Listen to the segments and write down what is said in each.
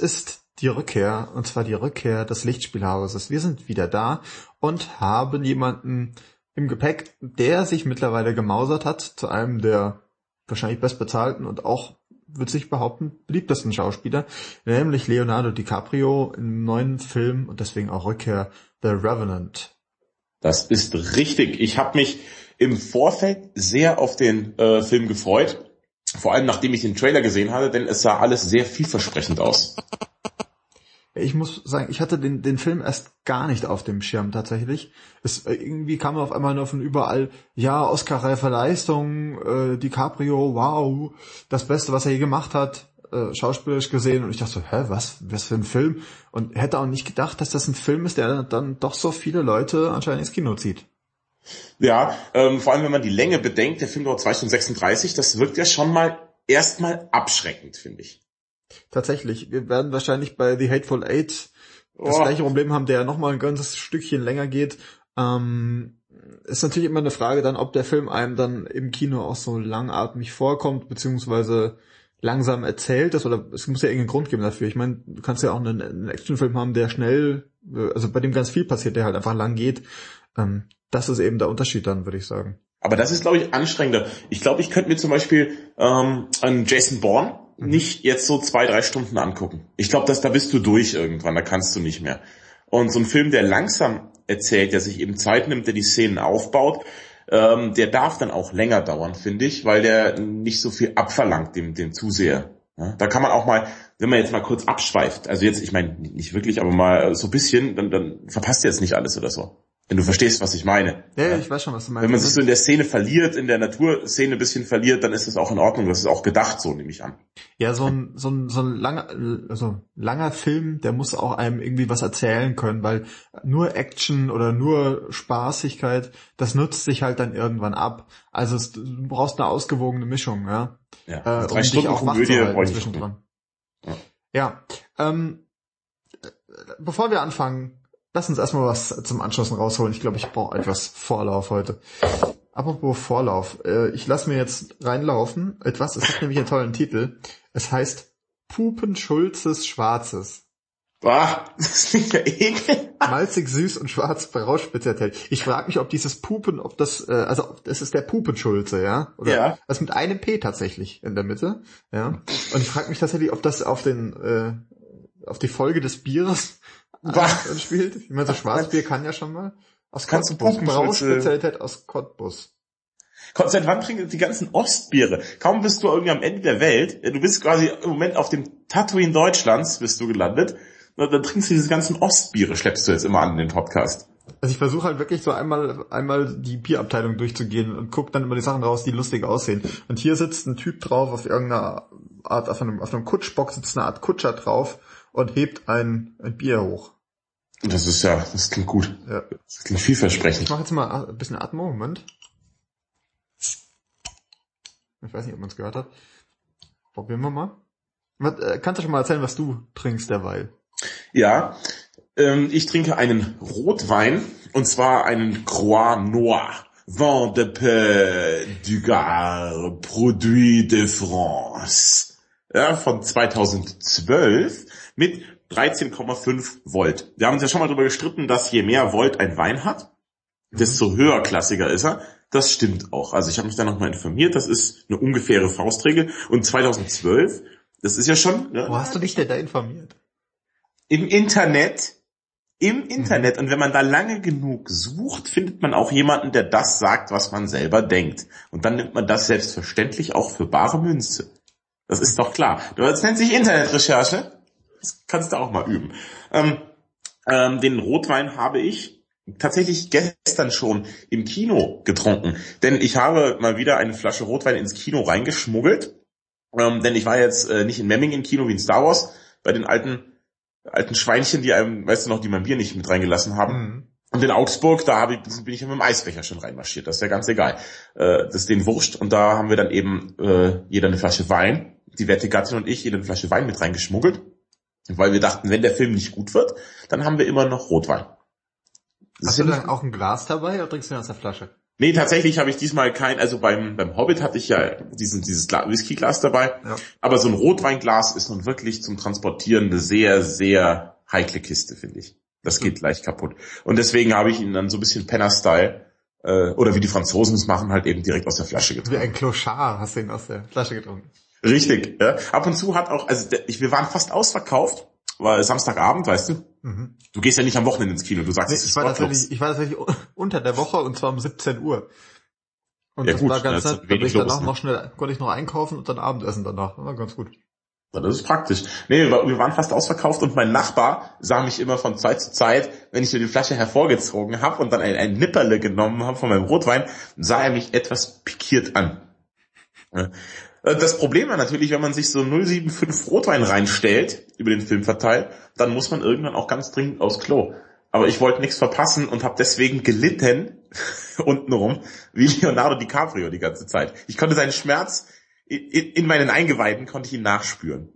Ist die Rückkehr, und zwar die Rückkehr des Lichtspielhauses. Wir sind wieder da und haben jemanden im Gepäck, der sich mittlerweile gemausert hat zu einem der wahrscheinlich bestbezahlten und auch, würde sich behaupten, beliebtesten Schauspieler, nämlich Leonardo DiCaprio im neuen Film und deswegen auch Rückkehr The Revenant. Das ist richtig. Ich habe mich im Vorfeld sehr auf den äh, Film gefreut. Vor allem nachdem ich den Trailer gesehen hatte, denn es sah alles sehr vielversprechend aus. Ich muss sagen, ich hatte den, den Film erst gar nicht auf dem Schirm tatsächlich. Es äh, irgendwie kam auf einmal nur von überall, ja, Oscar-reife Leistung, äh, DiCaprio, wow, das Beste, was er je gemacht hat, äh, schauspielerisch gesehen. Und ich dachte so, hä, was, was für ein Film? Und hätte auch nicht gedacht, dass das ein Film ist, der dann doch so viele Leute anscheinend ins Kino zieht. Ja, ähm, vor allem wenn man die Länge bedenkt, der Film dauert 2 Stunden 36, das wirkt ja schon mal erstmal abschreckend, finde ich. Tatsächlich, wir werden wahrscheinlich bei The Hateful Eight das oh. gleiche Problem haben, der ja nochmal ein ganzes Stückchen länger geht. Ähm, ist natürlich immer eine Frage dann, ob der Film einem dann im Kino auch so langatmig vorkommt, beziehungsweise langsam erzählt ist, oder es muss ja irgendeinen Grund geben dafür. Ich meine, du kannst ja auch einen, einen Actionfilm haben, der schnell, also bei dem ganz viel passiert, der halt einfach lang geht. Ähm, das ist eben der Unterschied dann, würde ich sagen. Aber das ist, glaube ich, anstrengender. Ich glaube, ich könnte mir zum Beispiel ähm, einen Jason Bourne mhm. nicht jetzt so zwei, drei Stunden angucken. Ich glaube, dass da bist du durch irgendwann, da kannst du nicht mehr. Und so ein Film, der langsam erzählt, der sich eben Zeit nimmt, der die Szenen aufbaut, ähm, der darf dann auch länger dauern, finde ich, weil der nicht so viel abverlangt dem, dem Zuseher. Ja, da kann man auch mal, wenn man jetzt mal kurz abschweift, also jetzt, ich meine nicht wirklich, aber mal so ein bisschen, dann, dann verpasst ihr jetzt nicht alles oder so. Wenn du verstehst, was ich meine. Ja, ja, ich weiß schon, was du meinst. Wenn man sich so in der Szene verliert, in der Naturszene ein bisschen verliert, dann ist das auch in Ordnung. Das ist auch gedacht, so nehme ich an. Ja, so ein, so ein, so ein langer, also langer Film, der muss auch einem irgendwie was erzählen können, weil nur Action oder nur Spaßigkeit, das nutzt sich halt dann irgendwann ab. Also es, du brauchst eine ausgewogene Mischung, ja. Ja, äh, drei um Stunden auch Komödie zwischendrin. Ja, ja ähm, bevor wir anfangen, Lass uns erstmal was zum Anschlussen rausholen. Ich glaube, ich brauche etwas Vorlauf heute. Apropos Vorlauf. Äh, ich lasse mir jetzt reinlaufen. Etwas, es hat nämlich einen tollen Titel. Es heißt Pupen Schulzes Schwarzes. Boah, das klingt ja ekel. Malzig, süß und schwarz Brauspezialität. Ich frage mich, ob dieses Pupen, ob das, äh, also das ist der Pupenschulze, ja? Oder ja. Also mit einem P tatsächlich in der Mitte, ja. Und ich frage mich tatsächlich, ob das auf den, äh, auf die Folge des Bieres was? spielt. Ich meine, so Schwarzbier kann ja schon mal. Aus Kannst Cottbus, Brauspezialität aus Cottbus. Seit wann trinken die ganzen Ostbiere? Kaum bist du irgendwie am Ende der Welt, du bist quasi im Moment auf dem Tatooine Deutschlands, bist du gelandet, und dann trinkst du diese ganzen Ostbiere, schleppst du jetzt immer an den Podcast. Also ich versuche halt wirklich so einmal einmal die Bierabteilung durchzugehen und guck dann immer die Sachen raus, die lustig aussehen. Und hier sitzt ein Typ drauf auf irgendeiner Art, auf einem, auf einem Kutschbock sitzt eine Art Kutscher drauf und hebt ein, ein Bier hoch. Das ist ja, das klingt gut. Ja. Das klingt vielversprechend. Ich mache jetzt mal ein bisschen Atmung, Moment. Ich weiß nicht, ob man es gehört hat. Probieren wir mal. Äh, kannst du schon mal erzählen, was du trinkst derweil? Ja, ähm, ich trinke einen Rotwein und zwar einen Croix Noir. Vin de Paix du Gard, Produit de France. Ja, von 2012 mit 13,5 Volt. Wir haben uns ja schon mal darüber gestritten, dass je mehr Volt ein Wein hat, desto höherklassiger ist er. Das stimmt auch. Also ich habe mich da nochmal informiert. Das ist eine ungefähre Faustregel. Und 2012, das ist ja schon... Ne? Wo hast du dich denn da informiert? Im Internet. Im Internet. Und wenn man da lange genug sucht, findet man auch jemanden, der das sagt, was man selber denkt. Und dann nimmt man das selbstverständlich auch für bare Münze. Das ist doch klar. Das nennt sich Internetrecherche. Das kannst du auch mal üben. Ähm, ähm, den Rotwein habe ich tatsächlich gestern schon im Kino getrunken. Denn ich habe mal wieder eine Flasche Rotwein ins Kino reingeschmuggelt. Ähm, denn ich war jetzt äh, nicht in Memming im Kino wie in Star Wars, bei den alten, alten Schweinchen, die einem, weißt du noch, die mein Bier nicht mit reingelassen haben. Mhm. Und in Augsburg, da ich, bin ich ja mit dem Eisbecher schon reinmarschiert. Das ist ja ganz egal. Äh, das ist denen wurscht. Und da haben wir dann eben äh, jeder eine Flasche Wein, die werte Gattin und ich, jeder eine Flasche Wein mit reingeschmuggelt. Weil wir dachten, wenn der Film nicht gut wird, dann haben wir immer noch Rotwein. Das Hast du dann auch ein Glas dabei oder trinkst du ihn aus der Flasche? Nee, tatsächlich habe ich diesmal kein, also beim, beim Hobbit hatte ich ja diesen, dieses Gla Whiskyglas dabei, ja. aber so ein Rotweinglas ist nun wirklich zum Transportieren eine sehr, sehr heikle Kiste, finde ich. Das geht leicht kaputt. Und deswegen habe ich ihn dann so ein bisschen Penner-Style, äh, oder wie die Franzosen es machen, halt eben direkt aus der Flasche getrunken. Wie ein Clochard hast du ihn aus der Flasche getrunken. Richtig, ja. Ab und zu hat auch, also ich, wir waren fast ausverkauft, war Samstagabend, weißt du? Mhm. Du gehst ja nicht am Wochenende ins Kino, du sagst, nee, ich, war tatsächlich, ich war tatsächlich unter der Woche und zwar um 17 Uhr. Und ja, das gut, war ganz nett, da ich danach ne? noch schnell, konnte ich noch einkaufen und dann Abendessen danach. war ganz gut. Ja, das ist praktisch. Nee, wir waren fast ausverkauft und mein Nachbar sah mich immer von Zeit zu Zeit, wenn ich mir die Flasche hervorgezogen habe und dann ein, ein Nipperle genommen habe von meinem Rotwein, sah er mich etwas pikiert an. Das Problem war natürlich, wenn man sich so 075 Rotwein reinstellt, über den Film verteilt, dann muss man irgendwann auch ganz dringend aufs Klo. Aber ich wollte nichts verpassen und habe deswegen gelitten untenrum wie Leonardo DiCaprio die ganze Zeit. Ich konnte seinen Schmerz in, in meinen Eingeweiden konnte ich ihn nachspüren.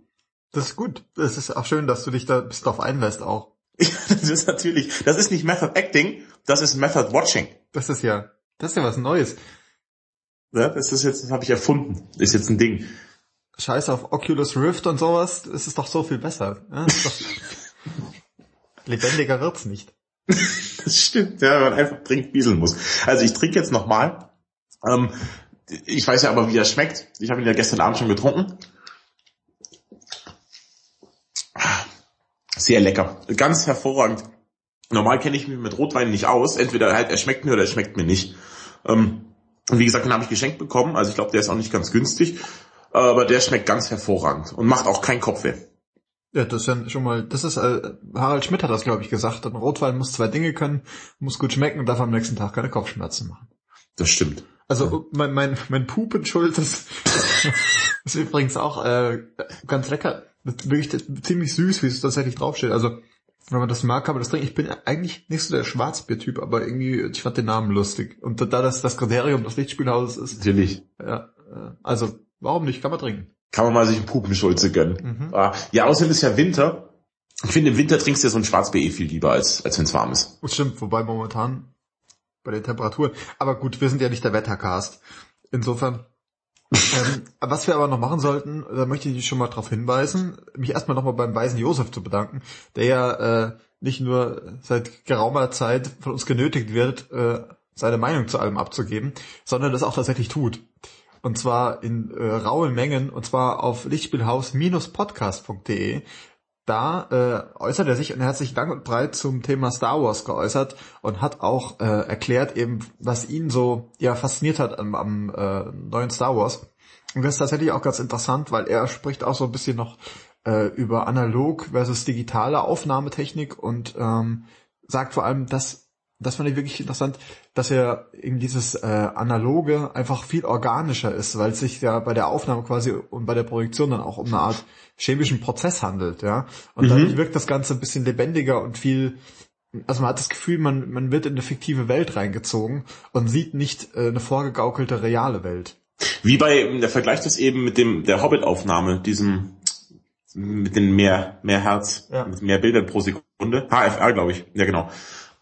Das ist gut. Es ist auch schön, dass du dich da bis drauf einlässt auch. Ja, das ist natürlich, das ist nicht Method Acting, das ist Method Watching. Das ist ja, das ist ja was Neues. Das ist jetzt, das habe ich erfunden. Ist jetzt ein Ding. Scheiß auf Oculus Rift und sowas, es ist doch so viel besser. Ja, lebendiger wird's nicht. das stimmt, ja, wenn man einfach dringend bieseln muss. Also ich trinke jetzt nochmal. Ähm, ich weiß ja aber, wie er schmeckt. Ich habe ihn ja gestern Abend schon getrunken. Sehr lecker. Ganz hervorragend. Normal kenne ich mich mit Rotwein nicht aus. Entweder halt er schmeckt mir oder er schmeckt mir nicht. Ähm, und wie gesagt, den habe ich geschenkt bekommen. Also ich glaube, der ist auch nicht ganz günstig. Aber der schmeckt ganz hervorragend und macht auch keinen Kopfweh. Ja, das ist ja schon mal, das ist, äh, Harald Schmidt hat das, glaube ich, gesagt. Ein Rotwein muss zwei Dinge können, muss gut schmecken und darf am nächsten Tag keine Kopfschmerzen machen. Das stimmt. Also mein, mein, mein Pupenschuld ist, ist übrigens auch äh, ganz lecker. Wirklich ziemlich süß, wie es tatsächlich draufsteht. Also wenn man das mag, kann man das trinken. Ich bin eigentlich nicht so der Schwarzbier-Typ, aber irgendwie, ich fand den Namen lustig. Und da das das Kriterium des Lichtspielhauses ist. Natürlich. Ja, äh, also warum nicht? Kann man trinken. Kann man mal sich einen Pupenschulze gönnen. Mhm. Ah, ja, außerdem ist ja Winter. Ich finde, im Winter trinkst du ja so ein Schwarzbier eh viel lieber, als, als wenn es warm ist. Das stimmt, wobei momentan bei den Temperaturen. Aber gut, wir sind ja nicht der Wettercast. Insofern. Ähm, was wir aber noch machen sollten, da möchte ich schon mal darauf hinweisen, mich erstmal nochmal beim weisen Josef zu bedanken, der ja äh, nicht nur seit geraumer Zeit von uns genötigt wird, äh, seine Meinung zu allem abzugeben, sondern das auch tatsächlich tut. Und zwar in äh, rauen Mengen, und zwar auf lichtspielhaus-podcast.de. Da äh, äußert er sich und er hat sich lang und breit zum Thema Star Wars geäußert und hat auch äh, erklärt eben, was ihn so ja fasziniert hat am, am äh, neuen Star Wars. Und das ist tatsächlich auch ganz interessant, weil er spricht auch so ein bisschen noch äh, über analog versus digitale Aufnahmetechnik und ähm, sagt vor allem, dass das fand ich wirklich interessant, dass er eben dieses äh, analoge einfach viel organischer ist, weil es sich ja bei der Aufnahme quasi und bei der Projektion dann auch um eine Art chemischen Prozess handelt, ja. Und mhm. dadurch wirkt das Ganze ein bisschen lebendiger und viel, also man hat das Gefühl, man, man wird in eine fiktive Welt reingezogen und sieht nicht äh, eine vorgegaukelte reale Welt. Wie bei, der Vergleich das eben mit dem, der Hobbit-Aufnahme, diesem, mit den mehr, mehr Herz, ja. mit mehr Bildern pro Sekunde. HFR, glaube ich. Ja, genau.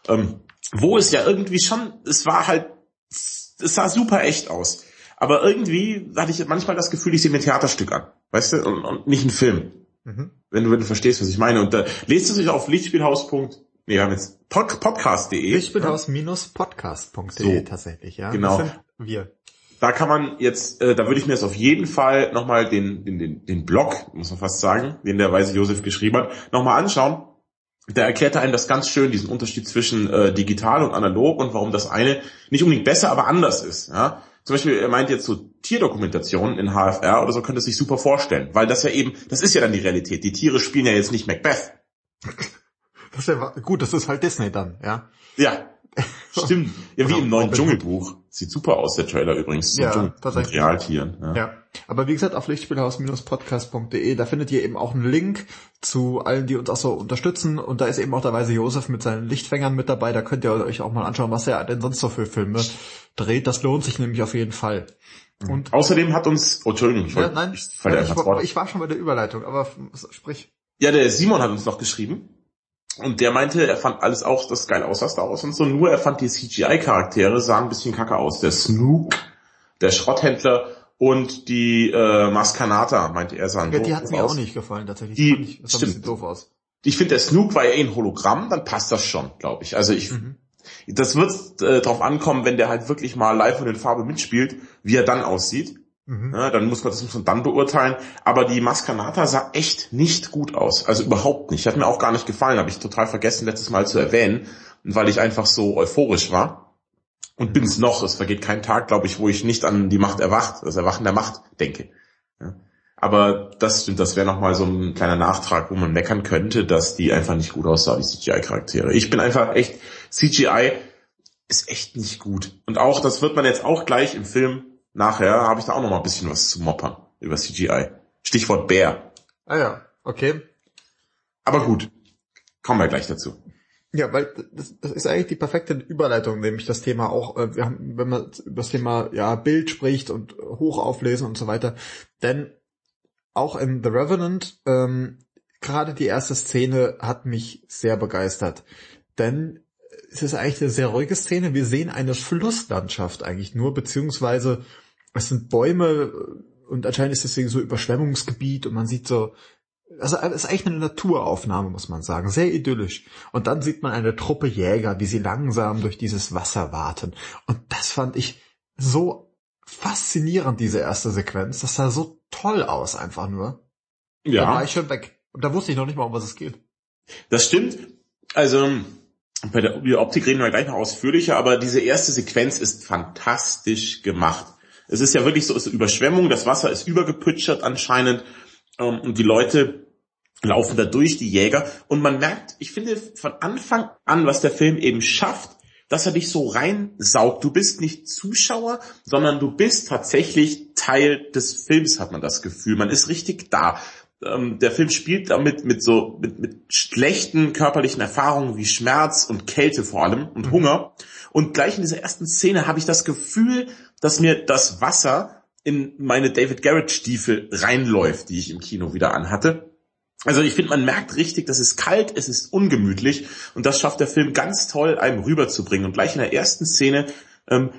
Ähm, wo es ja irgendwie schon, es war halt, es sah super echt aus. Aber irgendwie hatte ich manchmal das Gefühl, ich sehe mir ein Theaterstück an. Weißt du? Und, und nicht ein Film. Mhm. Wenn du, wenn du verstehst, was ich meine. Und da lest du sich auf Lichtspielhaus. Nee, wir haben jetzt pod, podcast.de. Lichtspielhaus-podcast.de so, tatsächlich, ja. Genau. Wir. Da kann man jetzt, äh, da würde ich mir jetzt auf jeden Fall nochmal den, den, den, den Blog, muss man fast sagen, den der Weise Josef geschrieben hat, nochmal anschauen der erklärte einem das ganz schön, diesen Unterschied zwischen äh, digital und analog und warum das eine nicht unbedingt besser, aber anders ist. Ja? Zum Beispiel, er meint jetzt so Tierdokumentationen in HFR oder so, könnte es sich super vorstellen, weil das ja eben, das ist ja dann die Realität. Die Tiere spielen ja jetzt nicht Macbeth. Das ist ja gut, das ist halt Disney dann, ja. Ja, Stimmt. Ja, wie im neuen Dschungelbuch. Sieht super aus, der Trailer übrigens. Ja, tatsächlich. Realtieren. Ja. ja. Aber wie gesagt, auf lichtspielhaus-podcast.de, da findet ihr eben auch einen Link zu allen, die uns auch so unterstützen. Und da ist eben auch der Weise Josef mit seinen Lichtfängern mit dabei. Da könnt ihr euch auch mal anschauen, was er denn sonst so für Filme dreht. Das lohnt sich nämlich auf jeden Fall. Mhm. Und Außerdem hat uns, oh, Entschuldigung, ich, ja, nein, ich, ich, ich, ich war schon bei der Überleitung, aber sprich. Ja, der Simon hat uns noch geschrieben Und der meinte, er fand alles auch das geil aus, was Star Wars und so, nur er fand die CGI-Charaktere sahen ein bisschen kacke aus. Der Snook, der Schrotthändler und die äh, Maskanata, meinte er, sahen Ja, die hat mir auch nicht gefallen, tatsächlich. Die, ich, das sah ein bisschen stimmt. doof aus. Ich finde, der Snook war ja eh ein Hologramm, dann passt das schon, glaube ich. Also ich, Mhm. das wird äh, drauf ankommen, wenn der halt wirklich mal live und in Farbe mitspielt, wie er dann aussieht. Mhm. Ja, dann muss man das muss man dann beurteilen. Aber die Maskanata sah echt nicht gut aus. Also überhaupt nicht. Hat mir auch gar nicht gefallen. Habe ich total vergessen, letztes Mal zu erwähnen. Und weil ich einfach so euphorisch war. Und bin's noch. Es vergeht kein Tag, glaube ich, wo ich nicht an die Macht erwacht, das Erwachen der Macht denke. Ja. Aber das stimmt, das wäre nochmal so ein kleiner Nachtrag, wo man meckern könnte, dass die einfach nicht gut aussah, die CGI-Charaktere. Ich bin einfach echt, CGI ist echt nicht gut. Und auch, das wird man jetzt auch gleich im Film nachher, habe ich da auch noch mal ein bisschen was zu moppern über CGI. Stichwort Bär. Ah ja, okay. Aber gut, kommen wir gleich dazu. Ja, weil das, das ist eigentlich die perfekte Überleitung, nämlich das Thema auch, äh, wir haben, wenn man über das Thema ja Bild spricht und hoch auflesen und so weiter, denn auch in The Revenant, ähm, gerade die erste Szene hat mich sehr begeistert, denn es ist eigentlich eine sehr ruhige Szene. Wir sehen eine Flusslandschaft eigentlich nur, beziehungsweise es sind Bäume und anscheinend ist deswegen so Überschwemmungsgebiet und man sieht so also es ist eigentlich eine Naturaufnahme, muss man sagen. Sehr idyllisch. Und dann sieht man eine Truppe Jäger, wie sie langsam durch dieses Wasser warten. Und das fand ich so faszinierend, diese erste Sequenz. Das sah so toll aus, einfach nur. Da war ich schon weg. Und da wusste ich noch nicht mal, um was es geht. Das stimmt. Also, bei der Optik reden wir gleich noch ausführlicher, aber diese erste Sequenz ist fantastisch gemacht. Es ist ja wirklich so, es ist Überschwemmung, das Wasser ist übergepütschert anscheinend ähm, und die Leute laufen da durch, die Jäger. Und man merkt, ich finde von Anfang an, was der Film eben schafft, dass er dich so reinsaugt. Du bist nicht Zuschauer, sondern du bist tatsächlich Teil des Films, hat man das Gefühl. Man ist richtig da. Ähm, der Film spielt damit mit so, mit, mit schlechten körperlichen Erfahrungen wie Schmerz und Kälte vor allem und Hunger. Und gleich in dieser ersten Szene habe ich das Gefühl, dass mir das Wasser in meine David Garrett Stiefel reinläuft, die ich im Kino wieder anhatte. Also ich finde, man merkt richtig, das ist kalt, es ist ungemütlich und das schafft der Film ganz toll, einem rüberzubringen. Und gleich in der ersten Szene, ähm,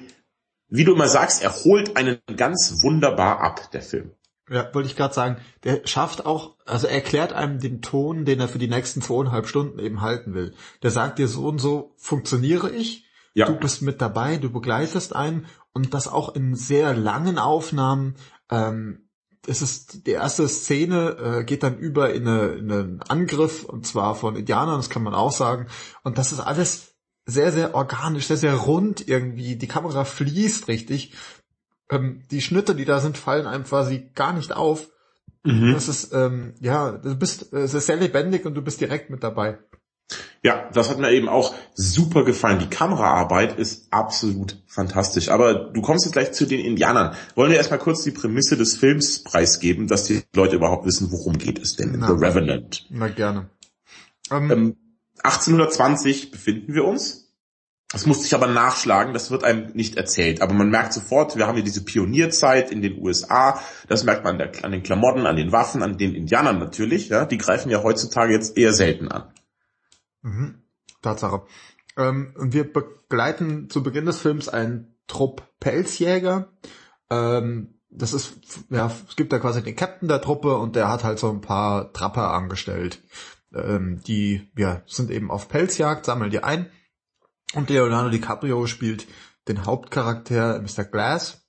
wie du immer sagst, er holt einen ganz wunderbar ab, der Film. Ja, wollte ich gerade sagen, der schafft auch, also er erklärt einem den Ton, den er für die nächsten zweieinhalb Stunden eben halten will. Der sagt dir so und so funktioniere ich, Ja. du bist mit dabei, du begleitest einen und das auch in sehr langen Aufnahmen. Ähm, es ist die erste Szene äh, geht dann über in, eine, in einen Angriff und zwar von Indianern, das kann man auch sagen. Und das ist alles sehr, sehr organisch, sehr, sehr rund irgendwie. Die Kamera fließt richtig. Ähm, die Schnitte, die da sind, fallen einem quasi gar nicht auf. Mhm. Das ist, ähm, ja, du bist, äh, es ist sehr lebendig und du bist direkt mit dabei. Ja, das hat mir eben auch super gefallen. Die Kameraarbeit ist absolut fantastisch. Aber du kommst jetzt gleich zu den Indianern. Wollen wir erstmal kurz die Prämisse des Films preisgeben, dass die Leute überhaupt wissen, worum geht es denn in Na. The Revenant? Na gerne. Ähm, Ähm, 1820 befinden wir uns. Das musste ich aber nachschlagen, das wird einem nicht erzählt. Aber man merkt sofort, wir haben hier diese Pionierzeit in den USA. Das merkt man an den Klamotten, an den Waffen, an den Indianern natürlich. Ja, Die greifen ja heutzutage jetzt eher selten an. Mhm. Tatsache. Ähm, und wir begleiten zu Beginn des Films einen Trupp Pelzjäger. Ähm, das ist, ja, es gibt da quasi den Captain der Truppe und der hat halt so ein paar Trapper angestellt. Ähm, die, ja, sind eben auf Pelzjagd, sammeln die ein. Und Leonardo DiCaprio spielt den Hauptcharakter Mr. Glass.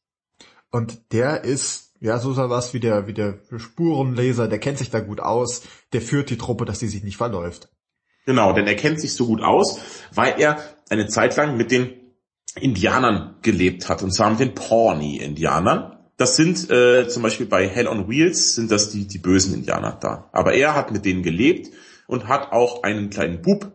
Und der ist, ja, so was wie der, wie der Spurenleser, der kennt sich da gut aus, der führt die Truppe, dass die sich nicht verläuft. Genau, denn er kennt sich so gut aus, weil er eine Zeit lang mit den Indianern gelebt hat, und zwar mit den Pawnee-Indianern. Das sind äh, zum Beispiel bei Hell on Wheels sind das die, die bösen Indianer da. Aber er hat mit denen gelebt und hat auch einen kleinen Bub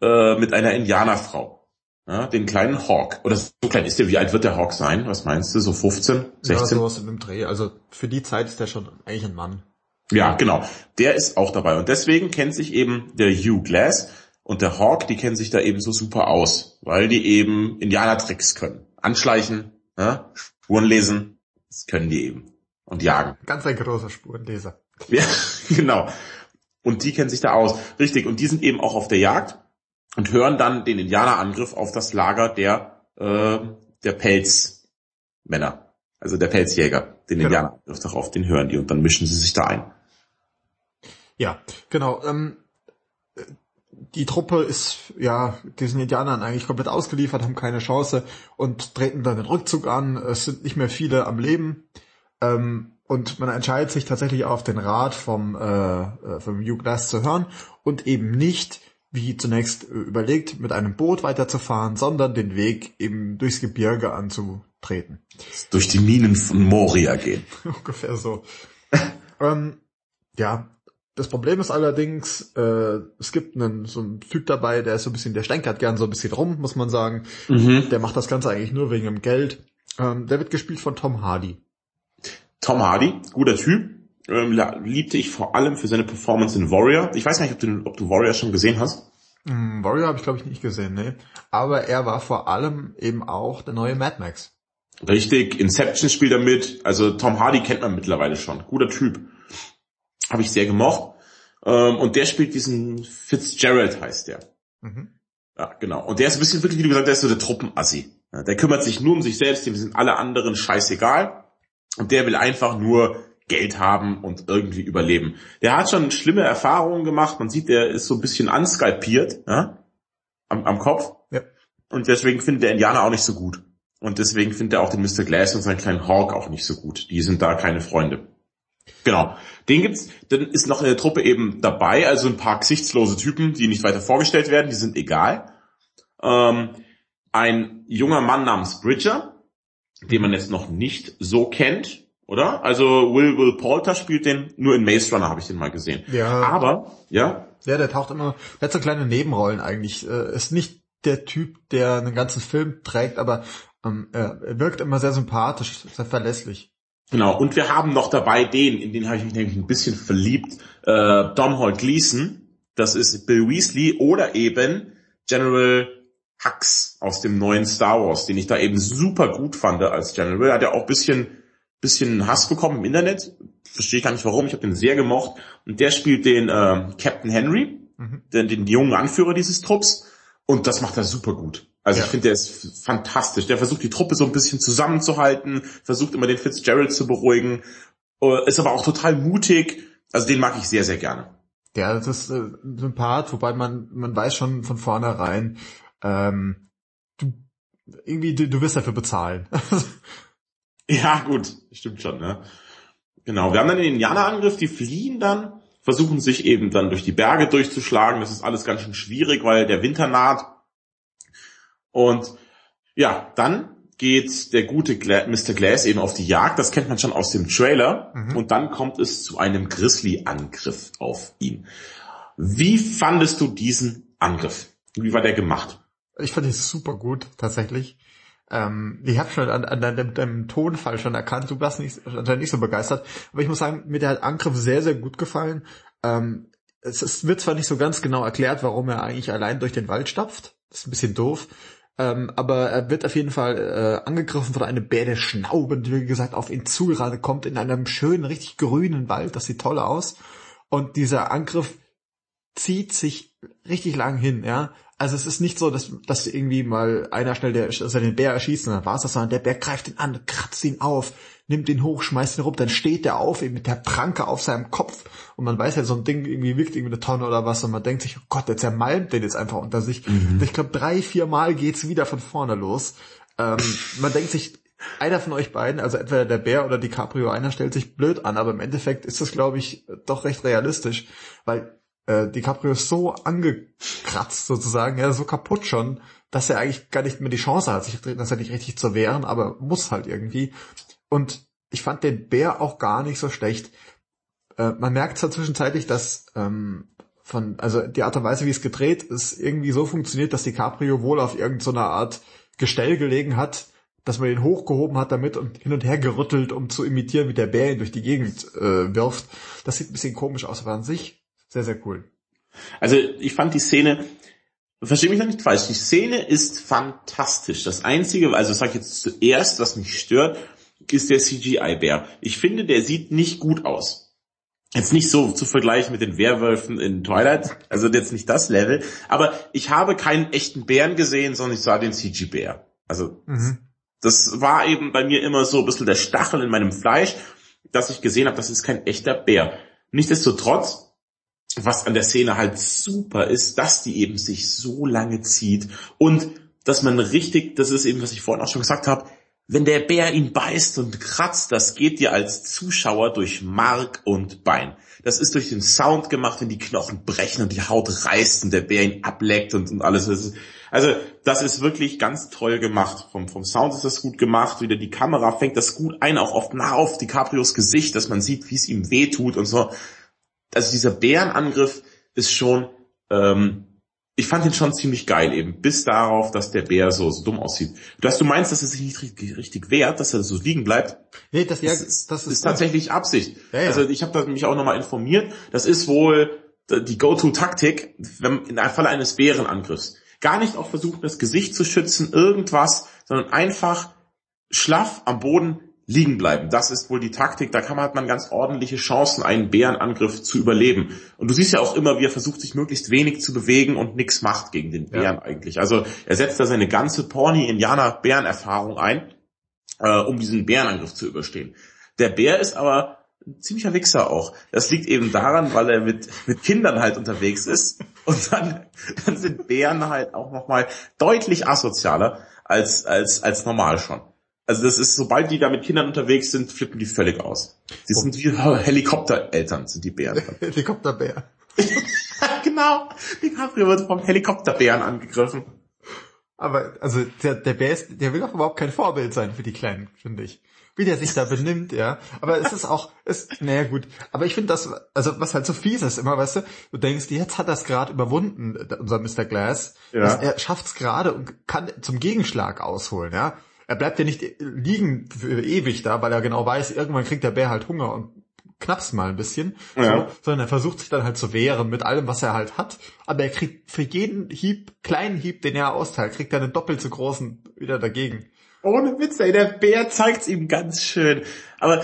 äh, mit einer Indianerfrau. Ja, den kleinen Hawk. Oder so klein ist der, wie alt wird der Hawk sein? Was meinst du? So 15, Ja, 16? sowas in dem Dreh. Also für die Zeit ist der schon eigentlich ein Mann. Ja, genau. Der ist auch dabei. Und deswegen kennt sich eben der Hugh Glass und der Hawk, die kennen sich da eben so super aus, weil die eben Indianertricks können. Anschleichen, ne? Spuren lesen, das können die eben. Und jagen. Ganz ein großer Spurenleser. Ja, genau. Und die kennen sich da aus. Richtig. Und die sind eben auch auf der Jagd und hören dann den Indianerangriff auf das Lager der, äh, der Pelzmänner. Also der Pelzjäger. Den genau. Indianerangriff darauf, den hören die und dann mischen sie sich da ein. Ja, genau. Ähm, die Truppe ist ja diesen Indianern eigentlich komplett ausgeliefert, haben keine Chance und treten dann den Rückzug an. Es sind nicht mehr viele am Leben. Ähm, und man entscheidet sich tatsächlich auf den Rat vom, äh, äh vom Hugh Glass zu hören und eben nicht, wie zunächst überlegt, mit einem Boot weiterzufahren, sondern den Weg eben durchs Gebirge anzutreten. Durch die Minen von Moria gehen. Ungefähr so. ähm, ja, das Problem ist allerdings, äh, es gibt einen so einen Typ dabei, der ist so ein bisschen, der stänkert gern so ein bisschen rum, muss man sagen. Mhm. Der macht das Ganze eigentlich nur wegen dem Geld. Ähm, der wird gespielt von Tom Hardy. Tom Hardy, guter Typ. Ähm, liebte ich vor allem für seine Performance in Warrior. Ich weiß nicht, ob du, ob du Warrior schon gesehen hast. Mm, Warrior habe ich glaube ich nicht gesehen, ne. Aber er war vor allem eben auch der neue Mad Max. Richtig, Inception spielt er mit. Also Tom Hardy kennt man mittlerweile schon. Guter Typ. Habe ich sehr gemocht. Ähm, und der spielt diesen Fitzgerald heißt der. Mhm. Ja, genau. Und der ist ein bisschen wirklich, wie du gesagt hast, der ist so der Truppenassi. der kümmert sich nur um sich selbst, dem sind alle anderen scheißegal. Und der will einfach nur Geld haben und irgendwie überleben. Der hat schon schlimme Erfahrungen gemacht. Man sieht, der ist so ein bisschen anskalpiert ja? am, am Kopf. Ja. Und deswegen findet der Indianer auch nicht so gut. Und deswegen findet er auch den Mr. Glass und seinen kleinen Hawk auch nicht so gut. Die sind da keine Freunde. Genau. Den gibt's, dann ist noch in der Truppe eben dabei, also ein paar gesichtslose Typen, die nicht weiter vorgestellt werden, die sind egal. Ähm, ein junger Mann namens Bridger, den man jetzt noch nicht so kennt, oder? Also Will Will Poulter spielt den, nur in Maze Runner habe ich den mal gesehen. Ja. Aber, ja. Ja, der taucht immer, der hat so kleine Nebenrollen eigentlich. Äh, ist nicht der Typ, der einen ganzen Film trägt, aber ähm, er wirkt immer sehr sympathisch, sehr verlässlich. Genau, und wir haben noch dabei den, in den habe ich mich nämlich ein bisschen verliebt, äh, Domhnall Gleeson, das ist Bill Weasley oder eben General Hux aus dem neuen Star Wars, den ich da eben super gut fand als General. Er hat ja auch bisschen, bisschen Hass bekommen im Internet. Verstehe ich gar nicht warum. Ich habe den sehr gemocht. Und der spielt den äh, Captain Henry, mhm. den, den jungen Anführer dieses Trupps. Und das macht er super gut. Also ja. ich finde, der ist fantastisch. Der versucht die Truppe so ein bisschen zusammenzuhalten, versucht immer den Fitzgerald zu beruhigen, äh, ist aber auch total mutig. Also den mag ich sehr, sehr gerne. Ja, das ist äh, Sympath, wobei man, man weiß schon von vornherein, ähm, du, irgendwie, du, du wirst dafür bezahlen. ja, gut, stimmt schon, ne? Genau, wir haben dann den Indianerangriff, die fliehen dann, versuchen sich eben dann durch die Berge durchzuschlagen. Das ist alles ganz schön schwierig, weil der Winter naht. Und ja, dann geht der gute Gla Mr. Glass eben auf die Jagd. Das kennt man schon aus dem Trailer. Mhm. Und dann kommt es zu einem Grizzly-Angriff auf ihn. Wie fandest du diesen Angriff? Wie war der gemacht? Ich fand die super gut, tatsächlich. Ähm, ich habe schon an, an deinem, deinem, Tonfall schon erkannt, du warst nicht, nicht so begeistert. Aber ich muss sagen, mir der Angriff sehr, sehr gut gefallen. Ähm, es, es wird zwar nicht so ganz genau erklärt, warum er eigentlich allein durch den Wald stapft. Das ist ein bisschen doof. Ähm, aber er wird auf jeden Fall äh, angegriffen von einem Bär, der schnaubend, wie gesagt, auf ihn zugerade kommt in einem schönen, richtig grünen Wald. Das sieht toll aus. Und dieser Angriff zieht sich richtig lang hin, ja. Also es ist nicht so, dass, dass irgendwie mal einer schnell der, also den Bär erschießt und dann war's das, sondern der Bär greift ihn an, kratzt ihn auf, nimmt ihn hoch, schmeißt ihn rum, dann steht der auf, eben mit der Pranke auf seinem Kopf und man weiß ja, so ein Ding irgendwie wiegt irgendwie eine Tonne oder was und man denkt sich, oh Gott, der zermalmt den jetzt einfach unter sich. Mhm. Und ich glaube, drei, vier Mal geht's wieder von vorne los. Ähm, man denkt sich, einer von euch beiden, also entweder der Bär oder DiCaprio, einer stellt sich blöd an, aber im Endeffekt ist das, glaube ich, doch recht realistisch, weil äh, DiCaprio ist so angekratzt sozusagen, ja, so kaputt schon, dass er eigentlich gar nicht mehr die Chance hat, sich dass er nicht richtig zu wehren, aber muss halt irgendwie. Und ich fand den Bär auch gar nicht so schlecht. Äh, man merkt zwar zwischenzeitlich, dass ähm, von, also die Art und Weise, wie es gedreht ist, irgendwie so funktioniert, dass DiCaprio wohl auf irgendeiner Art Gestell gelegen hat, dass man ihn hochgehoben hat damit und hin und her gerüttelt, um zu imitieren, wie der Bär ihn durch die Gegend äh, wirft. Das sieht ein bisschen komisch aus, aber an sich sehr, sehr cool. Also ich fand die Szene, verstehe mich noch nicht falsch, die Szene ist fantastisch. Das Einzige, also sag ich jetzt zuerst, was mich stört, ist der CGI-Bär. Ich finde, der sieht nicht gut aus. Jetzt nicht so zu vergleichen mit den Werwölfen in Twilight, also jetzt nicht das Level, aber ich habe keinen echten Bären gesehen, sondern ich sah den CG-Bär. Also mhm. das war eben bei mir immer so ein bisschen der Stachel in meinem Fleisch, dass ich gesehen habe, das ist kein echter Bär. Nichtsdestotrotz, was an der Szene halt super ist, dass die eben sich so lange zieht und dass man richtig, das ist eben, was ich vorhin auch schon gesagt habe, wenn der Bär ihn beißt und kratzt, das geht dir als Zuschauer durch Mark und Bein. Das ist durch den Sound gemacht, wenn die Knochen brechen und die Haut reißt und der Bär ihn ableckt und, und alles. also das ist wirklich ganz toll gemacht. Vom, vom Sound ist das gut gemacht. Wieder die Kamera fängt das gut ein, auch oft nah auf DiCaprios Gesicht, dass man sieht, wie es ihm weh tut und so. Also dieser Bärenangriff ist schon ähm, ich fand ihn schon ziemlich geil eben, bis darauf, dass der Bär so, so dumm aussieht. Dass du meinst, dass er sich nicht richtig, richtig wehrt, dass er so liegen bleibt. Nee, das, das, ist, das ist, ist tatsächlich Absicht. Ja, ja. Also ich habe mich auch nochmal informiert. Das ist wohl die Go-To-Taktik im Falle eines Bärenangriffs. Gar nicht auch versuchen, das Gesicht zu schützen, irgendwas, sondern einfach schlaff am Boden liegen bleiben. Das ist wohl die Taktik. Da kann man, hat man ganz ordentliche Chancen, einen Bärenangriff zu überleben. Und du siehst ja auch immer, wie er versucht, sich möglichst wenig zu bewegen und nichts macht gegen den Bären ja. eigentlich. Also er setzt da seine ganze Porny-Indianer-Bärenerfahrung ein, äh, um diesen Bärenangriff zu überstehen. Der Bär ist aber ein ziemlicher Wichser auch. Das liegt eben daran, weil er mit, mit Kindern halt unterwegs ist. Und dann, dann sind Bären halt auch nochmal deutlich asozialer als, als, als normal schon. Also das ist, sobald die da mit Kindern unterwegs sind, flippen die völlig aus. Die sind wie Helikoptereltern, sind die Bären. Helikopterbär. genau. DiCaprio wird vom Helikopterbären angegriffen. Aber, also, der, der Bär ist, der will doch überhaupt kein Vorbild sein für die Kleinen, finde ich. Wie der sich da benimmt, ja. Aber es ist auch, es, naja, gut. Aber ich finde das, also, was halt so fies ist immer, weißt du, du denkst, jetzt hat er es gerade überwunden, unser Mr. Glass. Ja. Er schafft es gerade und kann zum Gegenschlag ausholen, ja er bleibt ja nicht liegen für ewig da, weil er genau weiß, irgendwann kriegt der Bär halt Hunger und knappst mal ein bisschen, ja. so, sondern er versucht sich dann halt zu wehren mit allem, was er halt hat, aber er kriegt für jeden Hieb, kleinen Hieb, den er austeilt, kriegt er einen doppelt so großen wieder dagegen. Ohne Witz, ey, der Bär zeigt's ihm ganz schön. Aber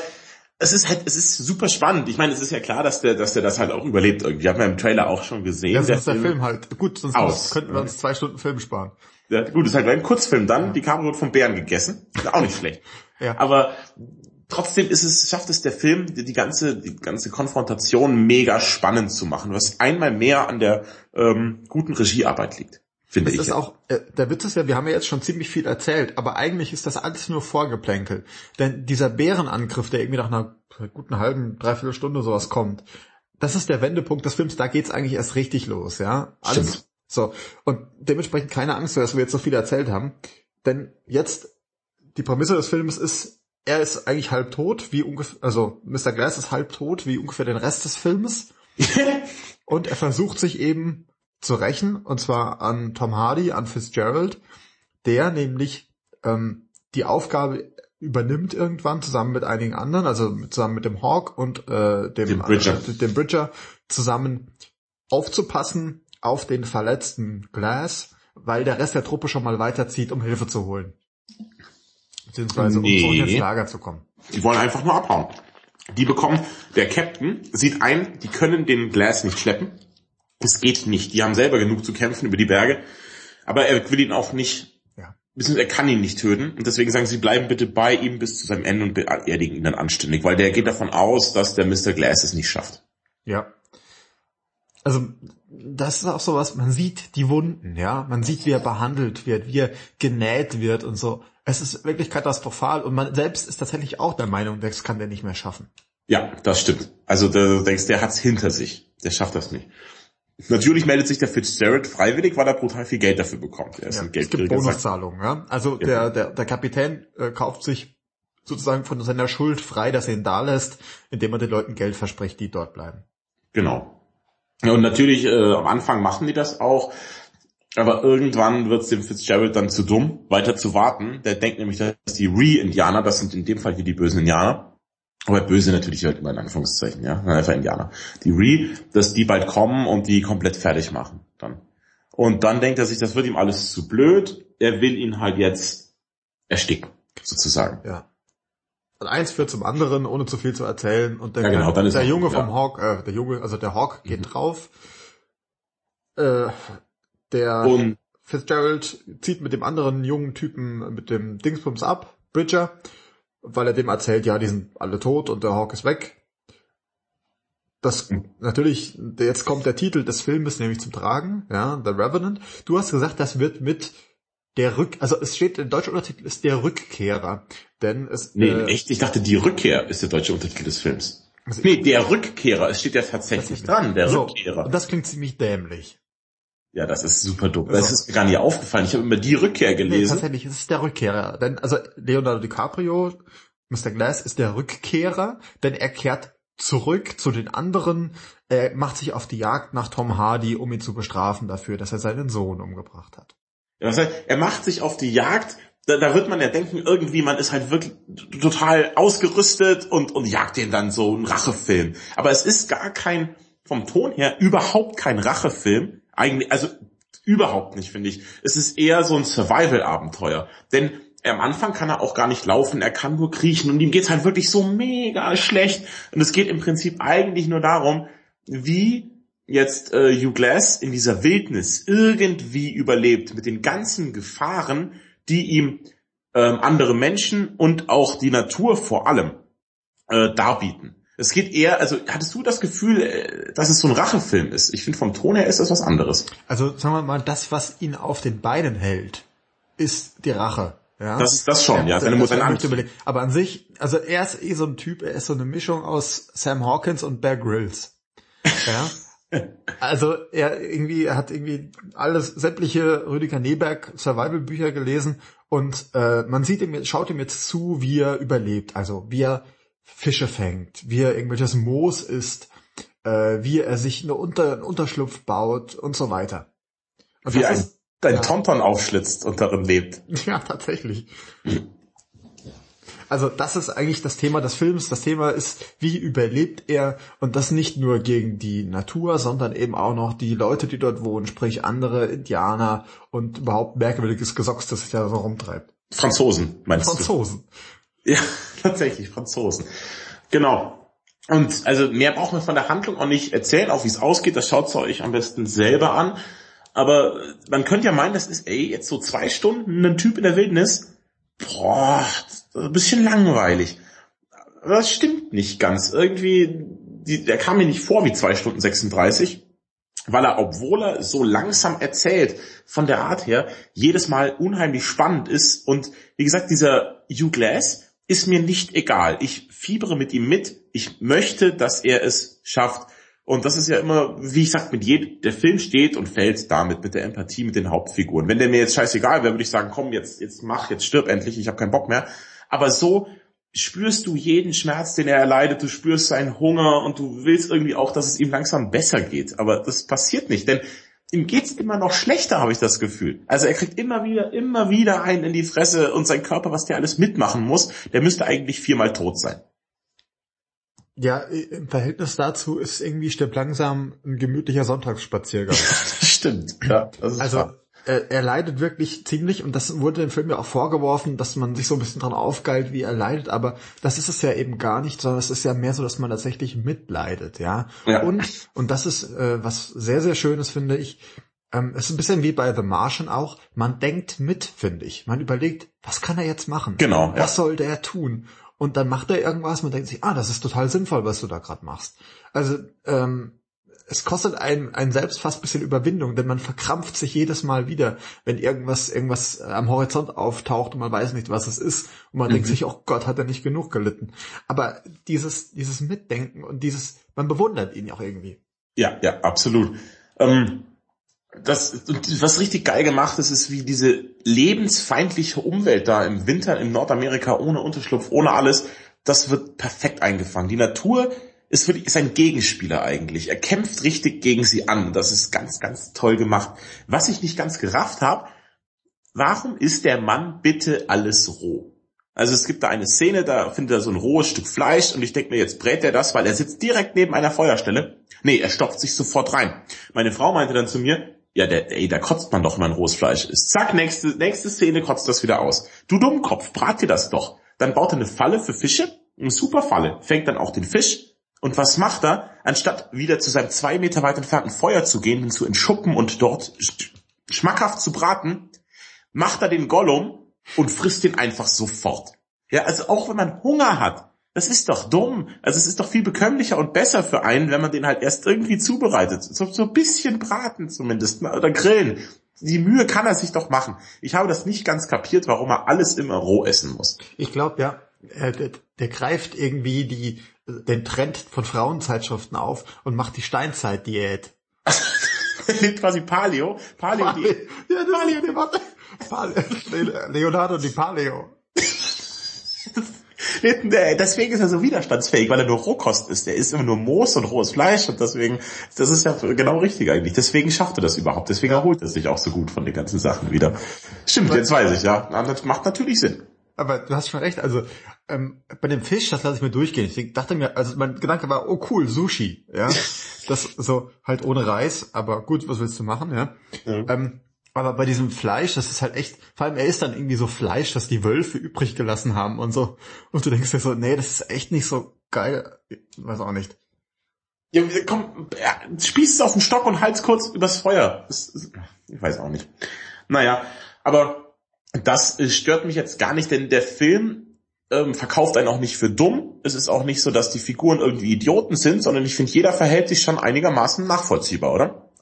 es ist halt, es ist super spannend. Ich meine, es ist ja klar, dass der, dass der das halt auch überlebt irgendwie. Haben wir im Trailer auch schon gesehen. Das ist der, der Film halt. Gut, sonst aus. könnten wir uns zwei Stunden Film sparen. Ja, gut, ist halt ein Kurzfilm dann. Ja. Die Kamera wird vom Bären gegessen. Ist auch nicht schlecht. ja. Aber trotzdem ist es, schafft es der Film, die, die, ganze, die ganze Konfrontation mega spannend zu machen, was einmal mehr an der ähm, guten Regiearbeit liegt. Finde ich. Ist auch, äh, der Witz ist ja, wir haben ja jetzt schon ziemlich viel erzählt, aber eigentlich ist das alles nur Vorgeplänkel. Denn dieser Bärenangriff, der irgendwie nach einer guten halben, dreiviertel Stunde sowas kommt, das ist der Wendepunkt des Films, da geht's eigentlich erst richtig los, ja. Alles, Stimmt. So. Und dementsprechend keine Angst, dass wir jetzt so viel erzählt haben. Denn jetzt, die Prämisse des Films ist, er ist eigentlich halb tot, wie ungefähr, also Mr. Glass ist halb tot, wie ungefähr den Rest des Films. und er versucht sich eben zu rächen, und zwar an Tom Hardy, an Fitzgerald, der nämlich ähm, die Aufgabe übernimmt irgendwann zusammen mit einigen anderen, also zusammen mit dem Hawk und äh, dem, dem, Bridger. Äh, dem Bridger zusammen aufzupassen, auf den verletzten Glass, weil der Rest der Truppe schon mal weiterzieht, um Hilfe zu holen. Beziehungsweise nee. um ins Lager zu kommen. Die wollen einfach nur abhauen. Die bekommen, der Captain sieht ein, die können den Glass nicht schleppen. Es geht nicht. Die haben selber genug zu kämpfen über die Berge. Aber er will ihn auch nicht, ja. er kann ihn nicht töten. Und deswegen sagen sie, bleiben bitte bei ihm bis zu seinem Ende und beerdigen ihn dann anständig, weil der geht davon aus, dass der Mr. Glass es nicht schafft. Ja. Also das ist auch so was, man sieht die Wunden, ja, man sieht, wie er behandelt wird, wie er genäht wird und so. Es ist wirklich katastrophal und man selbst ist tatsächlich auch der Meinung, das kann der nicht mehr schaffen. Ja, das stimmt. Also du denkst, der hat's hinter sich. Der schafft das nicht. Natürlich meldet sich der Fitzgerald freiwillig, weil er brutal viel Geld dafür bekommt. Er ist ja, ein es gibt Bonuszahlungen, ja. Also ja. Der, der, der Kapitän äh, kauft sich sozusagen von seiner Schuld frei, dass er ihn da lässt, indem er den Leuten Geld verspricht, die dort bleiben. Genau. Ja, und natürlich, äh, am Anfang machen die das auch, aber irgendwann wird es dem Fitzgerald dann zu dumm, weiter zu warten. Der denkt nämlich, dass die Re-Indianer, das sind in dem Fall hier die bösen Indianer, aber böse natürlich halt immer in Anführungszeichen, ja, einfach Indianer. Die Re, dass die bald kommen und die komplett fertig machen dann. Und dann denkt er sich, das wird ihm alles zu blöd. Er will ihn halt jetzt ersticken, sozusagen. Ja. eins führt zum anderen, ohne zu viel zu erzählen. Und der, Ja, genau, der Junge ja. vom Hawk, äh, der Junge, also der Hawk geht Mhm. drauf. Äh, der Und Fitzgerald zieht mit dem anderen jungen Typen mit dem Dingsbums ab, Bridger, weil er dem erzählt, ja, die sind alle tot und der Hawk ist weg. Das Mhm. natürlich, jetzt kommt der Titel des Filmes nämlich zum Tragen, ja, The Revenant. Du hast gesagt, das wird mit der Rück, also es steht, der deutsche Untertitel ist der Rückkehrer, denn es nee, äh, echt, ich dachte, die Rückkehr ist der deutsche Untertitel des Films. also- Nee, der Rückkehrer, es steht ja tatsächlich dran, der so, Rückkehrer. Und das klingt ziemlich dämlich. Ja, das ist super dumm. Das ist mir gar nicht aufgefallen. Ich habe immer die Rückkehr Nee, gelesen. tatsächlich, es ist der Rückkehrer. Denn, also Leonardo DiCaprio, Mr. Glass, ist der Rückkehrer, denn er kehrt zurück zu den anderen, er macht sich auf die Jagd nach Tom Hardy, um ihn zu bestrafen dafür, dass er seinen Sohn umgebracht hat. Ja, das heißt, er macht sich auf die Jagd. Da, da wird man ja denken, irgendwie, man ist halt wirklich total ausgerüstet und, und jagt den dann so einen Rachefilm. Aber es ist gar kein, vom Ton her, überhaupt kein Rachefilm. Eigentlich, also überhaupt nicht, finde ich. Es ist eher so ein Survival-Abenteuer. Denn am Anfang kann er auch gar nicht laufen, er kann nur kriechen und ihm geht's halt wirklich so mega schlecht. Und es geht im Prinzip eigentlich nur darum, wie jetzt äh, Hugh Glass in dieser Wildnis irgendwie überlebt mit den ganzen Gefahren, die ihm ähm, andere Menschen und auch die Natur vor allem äh, darbieten. Es geht eher, also hattest du das Gefühl, äh, dass es so ein Rachefilm ist? Ich finde vom Ton her ist das was anderes. Also sagen wir mal, das, was ihn auf den Beinen hält, ist die Rache. Ja? Das ist das schon, ja. Seine Das- Mutter überlegen. Aber an sich, also er ist eh so ein Typ, er ist so eine Mischung aus Sam Hawkins und Bear Grylls. Ja. Also er irgendwie er hat irgendwie alles sämtliche Rüdiger Neberg Survival Bücher gelesen und äh, man sieht ihm schaut ihm jetzt zu, wie er überlebt, also wie er Fische fängt, wie er irgendwelches Moos isst, äh, wie er sich eine Unter, einen Unterschlupf baut und so weiter. Und Wie ein, ist- ein ja. Tonton aufschlitzt und darin lebt. Ja, tatsächlich. Also das ist eigentlich das Thema des Films. Das Thema ist, wie überlebt er und das nicht nur gegen die Natur, sondern eben auch noch die Leute, die dort wohnen, sprich andere Indianer und überhaupt merkwürdiges Gesocks, das sich da so rumtreibt. Franzosen, meinst du? Franzosen. Ja, tatsächlich, Franzosen. Genau. Und also mehr braucht man von der Handlung auch nicht erzählen, auch wie es ausgeht, das schaut euch am besten selber an. Aber man könnte ja meinen, das ist, ey, jetzt so zwei Stunden ein Typ in der Wildnis. Boah, ein bisschen langweilig. Das stimmt nicht ganz. Irgendwie, die, der kam mir nicht vor wie zwei Stunden 36, weil er, obwohl er so langsam erzählt, von der Art her, jedes Mal unheimlich spannend ist. Und wie gesagt, dieser Hugh Glass ist mir nicht egal. Ich fiebere mit ihm mit. Ich möchte, dass er es schafft. Und das ist ja immer, wie ich sag, mit jedem, der Film steht und fällt damit mit der Empathie mit den Hauptfiguren. Wenn der mir jetzt scheißegal wäre, würde ich sagen, komm, jetzt, jetzt mach, jetzt stirb endlich, ich habe keinen Bock mehr. Aber so spürst du jeden Schmerz, den er erleidet, du spürst seinen Hunger und du willst irgendwie auch, dass es ihm langsam besser geht. Aber das passiert nicht, denn ihm geht's immer noch schlechter, habe ich das Gefühl. Also er kriegt immer wieder, immer wieder einen in die Fresse und sein Körper, was der alles mitmachen muss, der müsste eigentlich viermal tot sein. Ja, im Verhältnis dazu ist irgendwie stirbt langsam ein gemütlicher Sonntagsspaziergang. Stimmt, ja. Also wahr. Er, er leidet wirklich ziemlich und das wurde dem Film ja auch vorgeworfen, dass man sich so ein bisschen dran aufgeilt, wie er leidet, aber das ist es ja eben gar nicht, sondern es ist ja mehr so, dass man tatsächlich mitleidet, ja. Ja. Und und das ist äh, was sehr sehr schönes finde ich. Ähm, es ist ein bisschen wie bei The Martian auch. Man denkt mit, finde ich. Man überlegt, was kann er jetzt machen? Genau, ja. Was sollte er tun? Und dann macht er irgendwas, man denkt sich, ah, das ist total sinnvoll, was du da gerade machst. Also ähm, es kostet einen, einen selbst fast ein bisschen Überwindung, denn man verkrampft sich jedes Mal wieder, wenn irgendwas, irgendwas am Horizont auftaucht und man weiß nicht, was es ist. Und man denkt Mhm. sich, oh Gott, hat er nicht genug gelitten. Aber dieses, dieses Mitdenken und dieses, man bewundert ihn auch irgendwie. Ja, ja, absolut. Ähm, das, was richtig geil gemacht ist, ist wie diese lebensfeindliche Umwelt da im Winter in Nordamerika ohne Unterschlupf, ohne alles, das wird perfekt eingefangen. Die Natur ist wirklich, ist ein Gegenspieler eigentlich. Er kämpft richtig gegen sie an. Das ist ganz, ganz toll gemacht. Was ich nicht ganz gerafft habe, warum ist der Mann bitte alles roh? Also es gibt da eine Szene, da findet er so ein rohes Stück Fleisch und ich denke mir, jetzt brät er das, weil er sitzt direkt neben einer Feuerstelle. Nee, er stopft sich sofort rein. Meine Frau meinte dann zu mir, ja, der, ey, da kotzt man doch, wenn man rohes Fleisch isst. Zack, nächste, nächste Szene kotzt das wieder aus. Du Dummkopf, brat dir das doch. Dann baut er eine Falle für Fische, eine super Falle, fängt dann auch den Fisch. Und was macht er? Anstatt wieder zu seinem zwei Meter weit entfernten Feuer zu gehen, ihn zu entschuppen und dort schmackhaft zu braten, macht er den Gollum und frisst ihn einfach sofort. Ja, also auch wenn man Hunger hat, das ist doch dumm. Also es ist doch viel bekömmlicher und besser für einen, wenn man den halt erst irgendwie zubereitet. So, so ein bisschen braten zumindest oder grillen. Die Mühe kann er sich doch machen. Ich habe das nicht ganz kapiert, warum er alles immer roh essen muss. Ich glaube, ja, der, der greift irgendwie die, den Trend von Frauenzeitschriften auf und macht die Steinzeit-Diät. quasi Paleo. Paleo, Paleo. Die, ja, Paleo, die, warte. Paleo, Leonardo di Paleo. deswegen ist er so widerstandsfähig, weil er nur Rohkost ist. Der isst immer nur Moos und rohes Fleisch und deswegen, das ist ja genau richtig eigentlich. Deswegen schafft er das überhaupt. Deswegen erholt er sich auch so gut von den ganzen Sachen wieder. Stimmt, jetzt weiß ich, ja. Das macht natürlich Sinn. Aber du hast schon recht, also ähm, bei dem Fisch, das lasse ich mir durchgehen. Ich dachte mir, also mein Gedanke war, oh cool, Sushi, ja. Das so halt ohne Reis, aber gut, was willst du machen, ja. ja. Ähm, aber bei diesem Fleisch, das ist halt echt, vor allem er ist dann irgendwie so Fleisch, das die Wölfe übrig gelassen haben und so. Und du denkst dir so, nee, das ist echt nicht so geil. Ich weiß auch nicht. Ja, komm, spieß es auf den Stock und halt's kurz übers Feuer. Das, das, ich weiß auch nicht. Naja, aber das stört mich jetzt gar nicht, denn der Film ähm, verkauft einen auch nicht für dumm. Es ist auch nicht so, dass die Figuren irgendwie Idioten sind, sondern ich finde, jeder verhält sich schon einigermaßen nachvollziehbar, oder?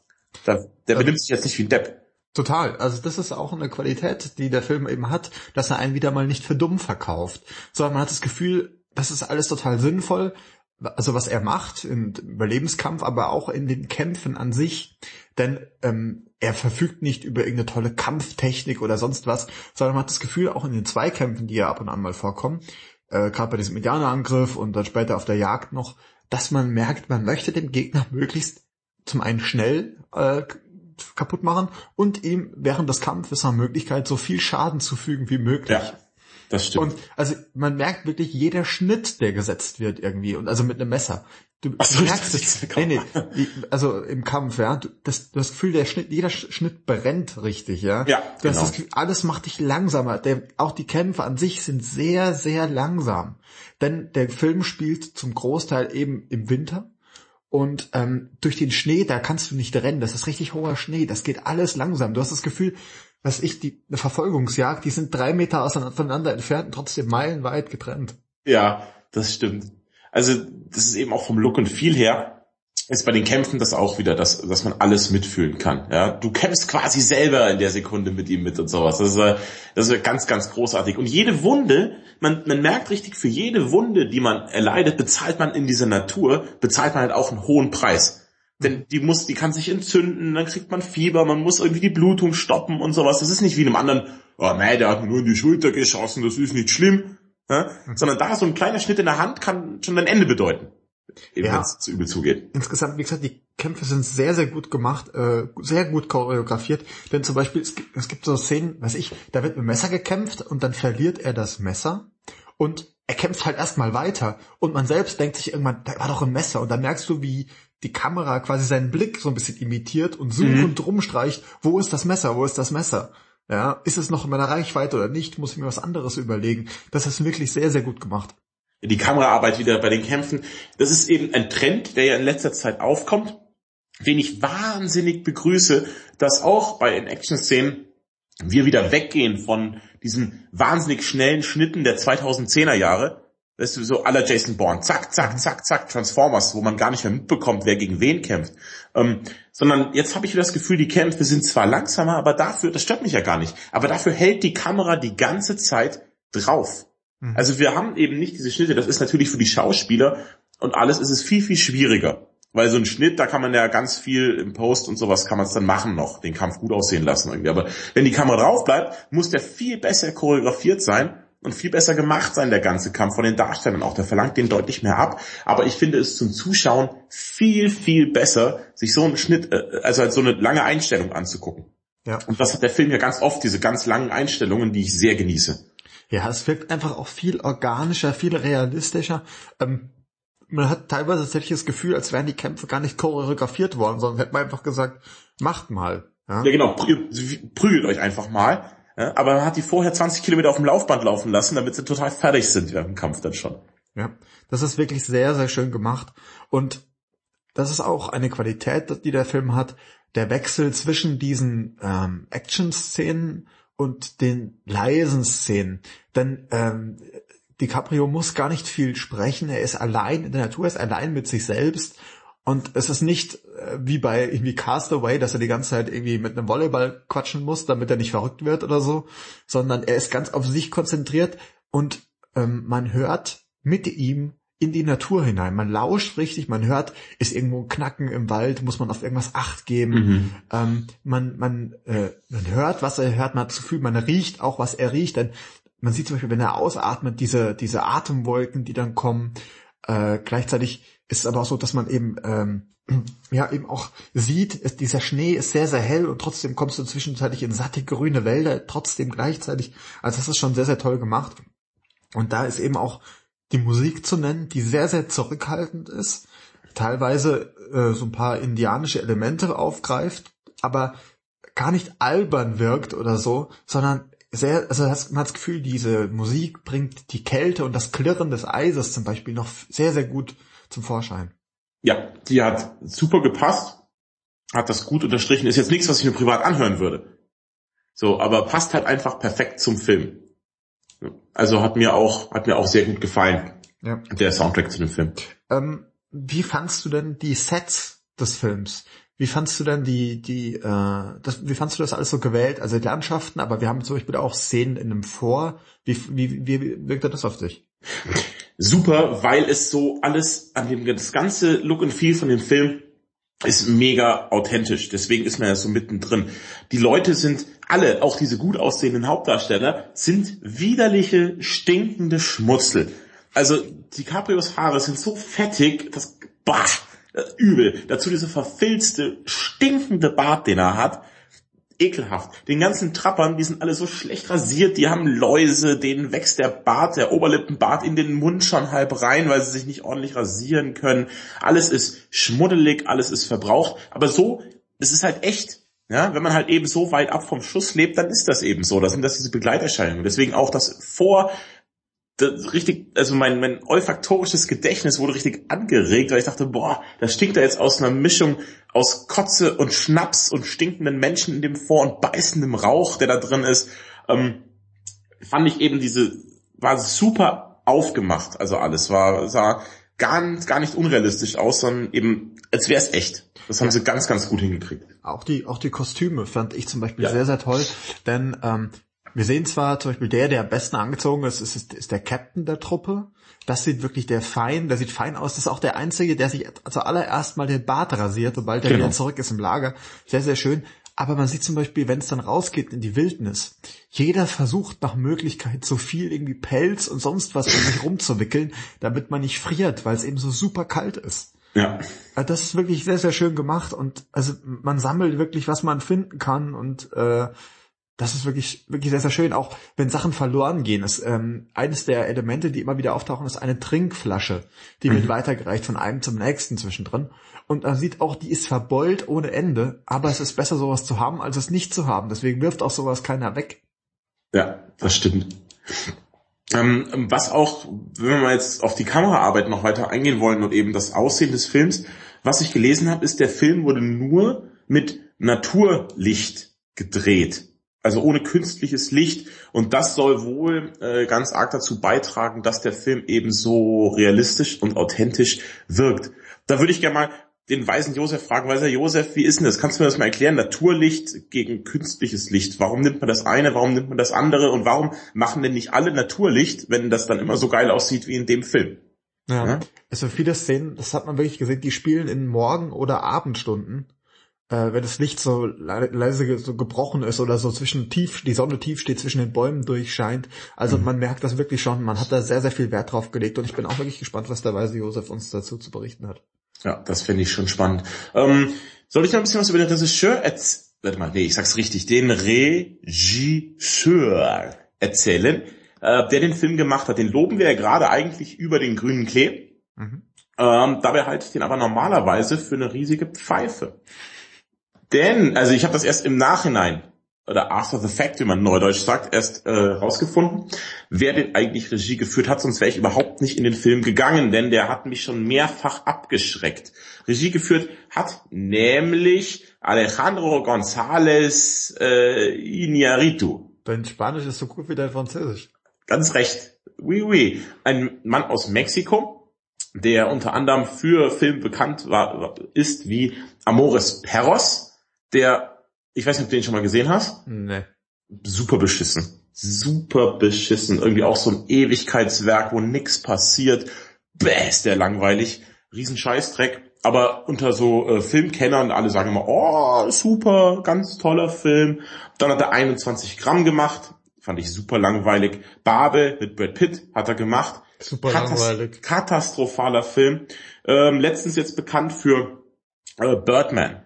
Der, der benimmt sich jetzt nicht wie ein Depp. Total. Also das ist auch eine Qualität, die der Film eben hat, dass er einen wieder mal nicht für dumm verkauft, sondern man hat das Gefühl, das ist alles total sinnvoll. Also was er macht im Überlebenskampf, aber auch in den Kämpfen an sich. Denn ähm, er verfügt nicht über irgendeine tolle Kampftechnik oder sonst was, sondern man hat das Gefühl, auch in den Zweikämpfen, die ja ab und an mal vorkommen, äh, gerade bei diesem Indianerangriff und dann später auf der Jagd noch, dass man merkt, man möchte dem Gegner möglichst zum einen schnell äh, kaputt machen und ihm während des Kampfes nach Möglichkeit so viel Schaden zufügen wie möglich. Ja. Das stimmt. Und also man merkt wirklich jeder Schnitt, der gesetzt wird irgendwie und also mit einem Messer. Du, du merkst es. Nee, nee, also im Kampf, ja. Du, das, das Gefühl, der Schnitt, jeder Schnitt brennt richtig, ja. Ja. Du genau. hast das Gefühl, alles macht dich langsamer. Der, auch die Kämpfe an sich sind sehr, sehr langsam. Denn der Film spielt zum Großteil eben im Winter und ähm, durch den Schnee, da kannst du nicht rennen. Das ist richtig hoher Schnee. Das geht alles langsam. Du hast das Gefühl, dass ich die eine Verfolgungsjagd, die sind drei Meter voneinander entfernt und trotzdem meilenweit getrennt. Ja, das stimmt. Also das ist eben auch vom Look und Feel her ist bei den Kämpfen das auch wieder, dass, dass man alles mitfühlen kann. Ja, du kämpfst quasi selber in der Sekunde mit ihm mit und sowas. Das ist, äh, das ist ganz, ganz großartig. Und jede Wunde, man, man merkt richtig, für jede Wunde, die man erleidet, bezahlt man in dieser Natur, bezahlt man halt auch einen hohen Preis. Denn die muss, die kann sich entzünden, dann kriegt man Fieber, man muss irgendwie die Blutung stoppen und sowas. Das ist nicht wie in einem anderen, oh nein, der hat mir nur in die Schulter geschossen, das ist nicht schlimm. Ja? Sondern da so ein kleiner Schnitt in der Hand kann schon dein Ende bedeuten eben ja. zu übel zugeht. Insgesamt, wie gesagt, die Kämpfe sind sehr, sehr gut gemacht, äh, sehr gut choreografiert. Denn zum Beispiel, es gibt, es gibt so Szenen, weiß ich, da wird mit Messer gekämpft und dann verliert er das Messer und er kämpft halt erstmal weiter und man selbst denkt sich irgendwann, da war doch ein Messer und dann merkst du, wie die Kamera quasi seinen Blick so ein bisschen imitiert und suchend mhm. rumstreicht, wo ist das Messer, wo ist das Messer? Ja, ist es noch in meiner Reichweite oder nicht? Muss ich mir was anderes überlegen. Das ist wirklich sehr, sehr gut gemacht die Kameraarbeit wieder bei den Kämpfen. Das ist eben ein Trend, der ja in letzter Zeit aufkommt, den ich wahnsinnig begrüße, dass auch bei den Action-Szenen wir wieder weggehen von diesen wahnsinnig schnellen Schnitten der 2010er Jahre. Weißt du, so aller Jason Bourne, zack, zack, zack, zack, Transformers, wo man gar nicht mehr mitbekommt, wer gegen wen kämpft. Ähm, sondern jetzt habe ich wieder das Gefühl, die Kämpfe sind zwar langsamer, aber dafür, das stört mich ja gar nicht, aber dafür hält die Kamera die ganze Zeit drauf. Mhm. Also wir haben eben nicht diese Schnitte, das ist natürlich für die Schauspieler und alles ist es viel, viel schwieriger. Weil so ein Schnitt, da kann man ja ganz viel im Post und sowas kann man es dann machen noch, den Kampf gut aussehen lassen irgendwie. Aber wenn die Kamera drauf bleibt, muss der viel besser choreografiert sein und viel besser gemacht sein, der ganze Kampf von den Darstellern auch. Der verlangt den deutlich mehr ab. Aber ich finde es zum Zuschauen viel, viel besser, sich so einen Schnitt, äh, also als so eine lange Einstellung anzugucken. Ja. Und das hat der Film ja ganz oft, diese ganz langen Einstellungen, die ich sehr genieße. Ja, es wirkt einfach auch viel organischer, viel realistischer. Ähm, man hat teilweise tatsächlich das Gefühl, als wären die Kämpfe gar nicht choreografiert worden, sondern hätte man einfach gesagt, macht mal. Ja, ja genau, prügelt euch einfach mal. Ja, aber man hat die vorher 20 Kilometer auf dem Laufband laufen lassen, damit sie total fertig sind während dem Kampf dann schon. Ja, das ist wirklich sehr, sehr schön gemacht. Und das ist auch eine Qualität, die der Film hat. Der Wechsel zwischen diesen ähm, Action-Szenen und den leisen Szenen. Denn ähm, DiCaprio muss gar nicht viel sprechen. Er ist allein in der Natur, er ist allein mit sich selbst. Und es ist nicht äh, wie bei irgendwie Castaway, dass er die ganze Zeit irgendwie mit einem Volleyball quatschen muss, damit er nicht verrückt wird oder so, sondern er ist ganz auf sich konzentriert und ähm, man hört mit ihm in die Natur hinein. Man lauscht richtig, man hört, ist irgendwo ein Knacken im Wald, muss man auf irgendwas Acht geben. Mhm. Ähm, man, man, äh, man hört, was er hört, man hat das Gefühl, man riecht auch, was er riecht. Denn man sieht zum Beispiel, wenn er ausatmet, diese, diese Atemwolken, die dann kommen. Äh, gleichzeitig ist es aber auch so, dass man eben ähm, ja eben auch sieht, ist, dieser Schnee ist sehr, sehr hell und trotzdem kommst du zwischenzeitlich in satte grüne Wälder, trotzdem gleichzeitig. Also das ist schon sehr, sehr toll gemacht. Und da ist eben auch die Musik zu nennen, die sehr, sehr zurückhaltend ist, teilweise äh, so ein paar indianische Elemente aufgreift, aber gar nicht albern wirkt oder so, sondern sehr, also man hat das Gefühl, diese Musik bringt die Kälte und das Klirren des Eises zum Beispiel noch sehr, sehr gut zum Vorschein. Ja, die hat super gepasst, hat das gut unterstrichen, ist jetzt nichts, was ich mir privat anhören würde. So, aber passt halt einfach perfekt zum Film. Also hat mir auch, hat mir auch sehr gut gefallen. Ja. Der Soundtrack zu dem Film. Ähm, wie fandst du denn die Sets des Films? Wie fandst du denn die, die, äh, das, wie fandst du das alles so gewählt? Also die Landschaften, aber wir haben zum Beispiel auch Szenen in einem Vor. Wie, wie, wie wirkt das auf dich? Super, weil es so alles an dem, das ganze Look and Feel von dem Film ist mega authentisch. Deswegen ist man ja so mittendrin. Die Leute sind alle, auch diese gut aussehenden Hauptdarsteller, sind widerliche, stinkende Schmutzel. Also DiCaprios Haare sind so fettig, das, bah, übel. Dazu diese verfilzte, stinkende Bart, den er hat ekelhaft. Den ganzen Trappern, die sind alle so schlecht rasiert, die haben Läuse, denen wächst der Bart, der Oberlippenbart in den Mund schon halb rein, weil sie sich nicht ordentlich rasieren können. Alles ist schmuddelig, alles ist verbraucht, aber so, es ist halt echt. Ja, wenn man halt eben so weit ab vom Schuss lebt, dann ist das eben so. Das sind das diese Begleiterscheinungen. Deswegen auch das vor das richtig, also mein, mein olfaktorisches Gedächtnis wurde richtig angeregt, weil ich dachte, boah, das stinkt da jetzt aus einer Mischung aus Kotze und Schnaps und stinkenden Menschen in dem Vor- und beißendem Rauch, der da drin ist. Ähm, fand ich eben diese, war super aufgemacht, also alles war, sah gar, gar nicht unrealistisch aus, sondern eben, als wäre es echt. Das haben sie ganz, ganz gut hingekriegt. Auch die, auch die Kostüme fand ich zum Beispiel ja. sehr, sehr toll, denn ähm, wir sehen zwar zum Beispiel der, der am besten angezogen ist, ist, ist, ist der Captain der Truppe. Das sieht wirklich der fein, der sieht fein aus. Das ist auch der Einzige, der sich zuallererst mal den Bart rasiert, sobald er genau. wieder zurück ist im Lager. Sehr, sehr schön. Aber man sieht zum Beispiel, wenn es dann rausgeht in die Wildnis, jeder versucht nach Möglichkeit so viel irgendwie Pelz und sonst was um sich rumzuwickeln, damit man nicht friert, weil es eben so super kalt ist. Ja. Äh, das ist wirklich sehr, sehr schön gemacht und also man sammelt wirklich, was man finden kann und äh, das ist wirklich, wirklich sehr, sehr schön. Auch wenn Sachen verloren gehen, ist ähm, eines der Elemente, die immer wieder auftauchen, ist eine Trinkflasche. Die wird mhm. weitergereicht von einem zum nächsten zwischendrin. Und man sieht auch, die ist verbeult ohne Ende. Aber es ist besser, sowas zu haben, als es nicht zu haben. Deswegen wirft auch sowas keiner weg. Ja, das stimmt. Ähm, was auch, wenn wir mal jetzt auf die Kameraarbeit noch weiter eingehen wollen und eben das Aussehen des Films, was ich gelesen habe, ist, der Film wurde nur mit Naturlicht gedreht also ohne künstliches Licht. Und das soll wohl äh, ganz arg dazu beitragen, dass der Film eben so realistisch und authentisch wirkt. Da würde ich gerne mal den weisen Josef fragen, weiser Josef, wie ist denn das? Kannst du mir das mal erklären? Naturlicht gegen künstliches Licht. Warum nimmt man das eine, warum nimmt man das andere und warum machen denn nicht alle Naturlicht, wenn das dann immer so geil aussieht wie in dem Film? Ja, ja? also viele Szenen, das hat man wirklich gesehen, die spielen in Morgen- oder Abendstunden äh, wenn das Licht so leise so gebrochen ist oder so zwischen tief, die Sonne tief steht, zwischen den Bäumen durchscheint. Also mhm. man merkt das wirklich schon, man hat da sehr, sehr viel Wert drauf gelegt und ich bin auch wirklich gespannt, was der weise Josef uns dazu zu berichten hat. Ja, das finde ich schon spannend. Ähm, soll ich noch ein bisschen was über den Regisseur erzählen? Warte mal, nee, ich sag's richtig, den Regisseur erzählen, äh, der den Film gemacht hat. Den loben wir ja gerade eigentlich über den grünen Klee. Mhm. Ähm, dabei halte ich den aber normalerweise für eine riesige Pfeife. Denn, also ich habe das erst im Nachhinein oder After the Fact, wie man neudeutsch sagt, erst äh, rausgefunden, wer denn eigentlich Regie geführt hat, sonst wäre ich überhaupt nicht in den Film gegangen, denn der hat mich schon mehrfach abgeschreckt. Regie geführt hat nämlich Alejandro González äh, Iñárritu. Dein Spanisch ist so gut wie dein Französisch. Ganz recht. Oui, oui. Ein Mann aus Mexiko, der unter anderem für Film bekannt war, ist wie Amores Perros, der, ich weiß nicht, ob du den schon mal gesehen hast. Nee. Super beschissen. Super beschissen. Irgendwie auch so ein Ewigkeitswerk, wo nix passiert. Bäh, ist der langweilig. Riesenscheißdreck. Aber unter so äh, Filmkennern, alle sagen immer, oh, super, ganz toller Film. Dann hat er 21 Gramm gemacht. Fand ich super langweilig. Babel mit Brad Pitt hat er gemacht. Super Katas langweilig. Katastrophaler Film. Ähm, letztens jetzt bekannt für äh, Birdman,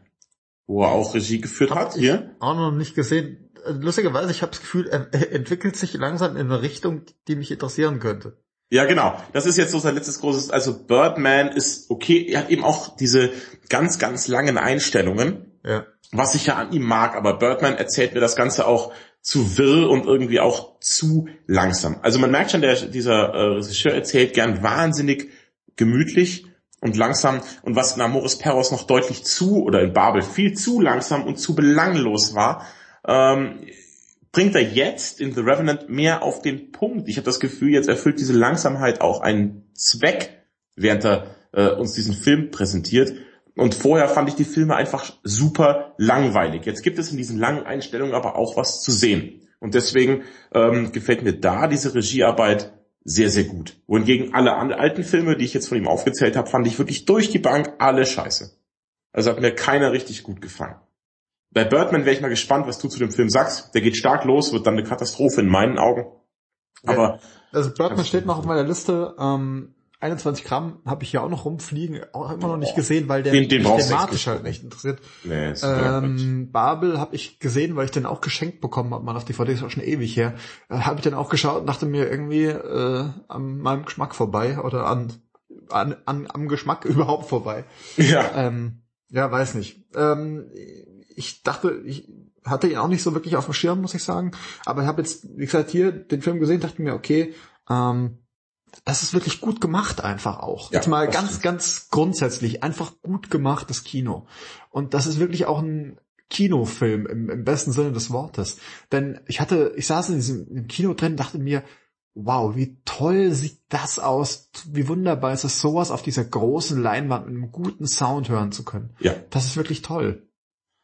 wo er auch Regie geführt hat. Hier. Auch noch nicht gesehen. Lustigerweise, ich habe das Gefühl, er entwickelt sich langsam in eine Richtung, die mich interessieren könnte. Ja, genau. Das ist jetzt so sein letztes großes, also Birdman ist okay, er hat eben auch diese ganz, ganz langen Einstellungen, Ja. was ich ja an ihm mag, aber Birdman erzählt mir das Ganze auch zu wirr und irgendwie auch zu langsam. Also man merkt schon, der, dieser äh, Regisseur erzählt gern wahnsinnig gemütlich und langsam und was in Amoris Perros noch deutlich zu oder in Babel viel zu langsam und zu belanglos war, ähm, bringt er jetzt in The Revenant mehr auf den Punkt. Ich habe das Gefühl, jetzt erfüllt diese Langsamkeit auch einen Zweck, während er äh, uns diesen Film präsentiert. Und vorher fand ich die Filme einfach super langweilig. Jetzt gibt es in diesen langen Einstellungen aber auch was zu sehen. Und deswegen ähm, gefällt mir da diese Regiearbeit sehr, sehr gut. Wohingegen alle an- alten Filme, die ich jetzt von ihm aufgezählt habe, fand ich wirklich durch die Bank alle scheiße. Also hat mir keiner richtig gut gefallen. Bei Birdman wäre ich mal gespannt, was du zu dem Film sagst. Der geht stark los, wird dann eine Katastrophe in meinen Augen. Aber Also Birdman steht noch auf meiner Liste. Ähm, 21 Gramm habe ich hier auch noch rumfliegen, auch immer noch nicht gesehen, weil der Den- den mich thematisch halt nicht interessiert. nee, ähm, Babel habe ich gesehen, weil ich den auch geschenkt bekommen habe, mal auf DVD, ist auch schon ewig her. Äh, habe ich dann auch geschaut und dachte mir irgendwie äh, an meinem Geschmack vorbei oder an, an, an am Geschmack überhaupt vorbei. ja. Ähm, ja, weiß nicht. Ähm, ich dachte, ich hatte ihn auch nicht so wirklich auf dem Schirm, muss ich sagen. Aber ich habe jetzt, wie gesagt, hier den Film gesehen, dachte mir, okay, ähm, das ist wirklich gut gemacht einfach auch. Ja, jetzt mal ganz, stimmt. ganz grundsätzlich, einfach gut gemachtes Kino. Und das ist wirklich auch ein Kinofilm im, im besten Sinne des Wortes. Denn ich hatte, ich saß in diesem Kino drin, dachte mir, wow, wie toll sieht das aus, wie wunderbar ist es, sowas auf dieser großen Leinwand mit einem guten Sound hören zu können. ja. Das ist wirklich toll.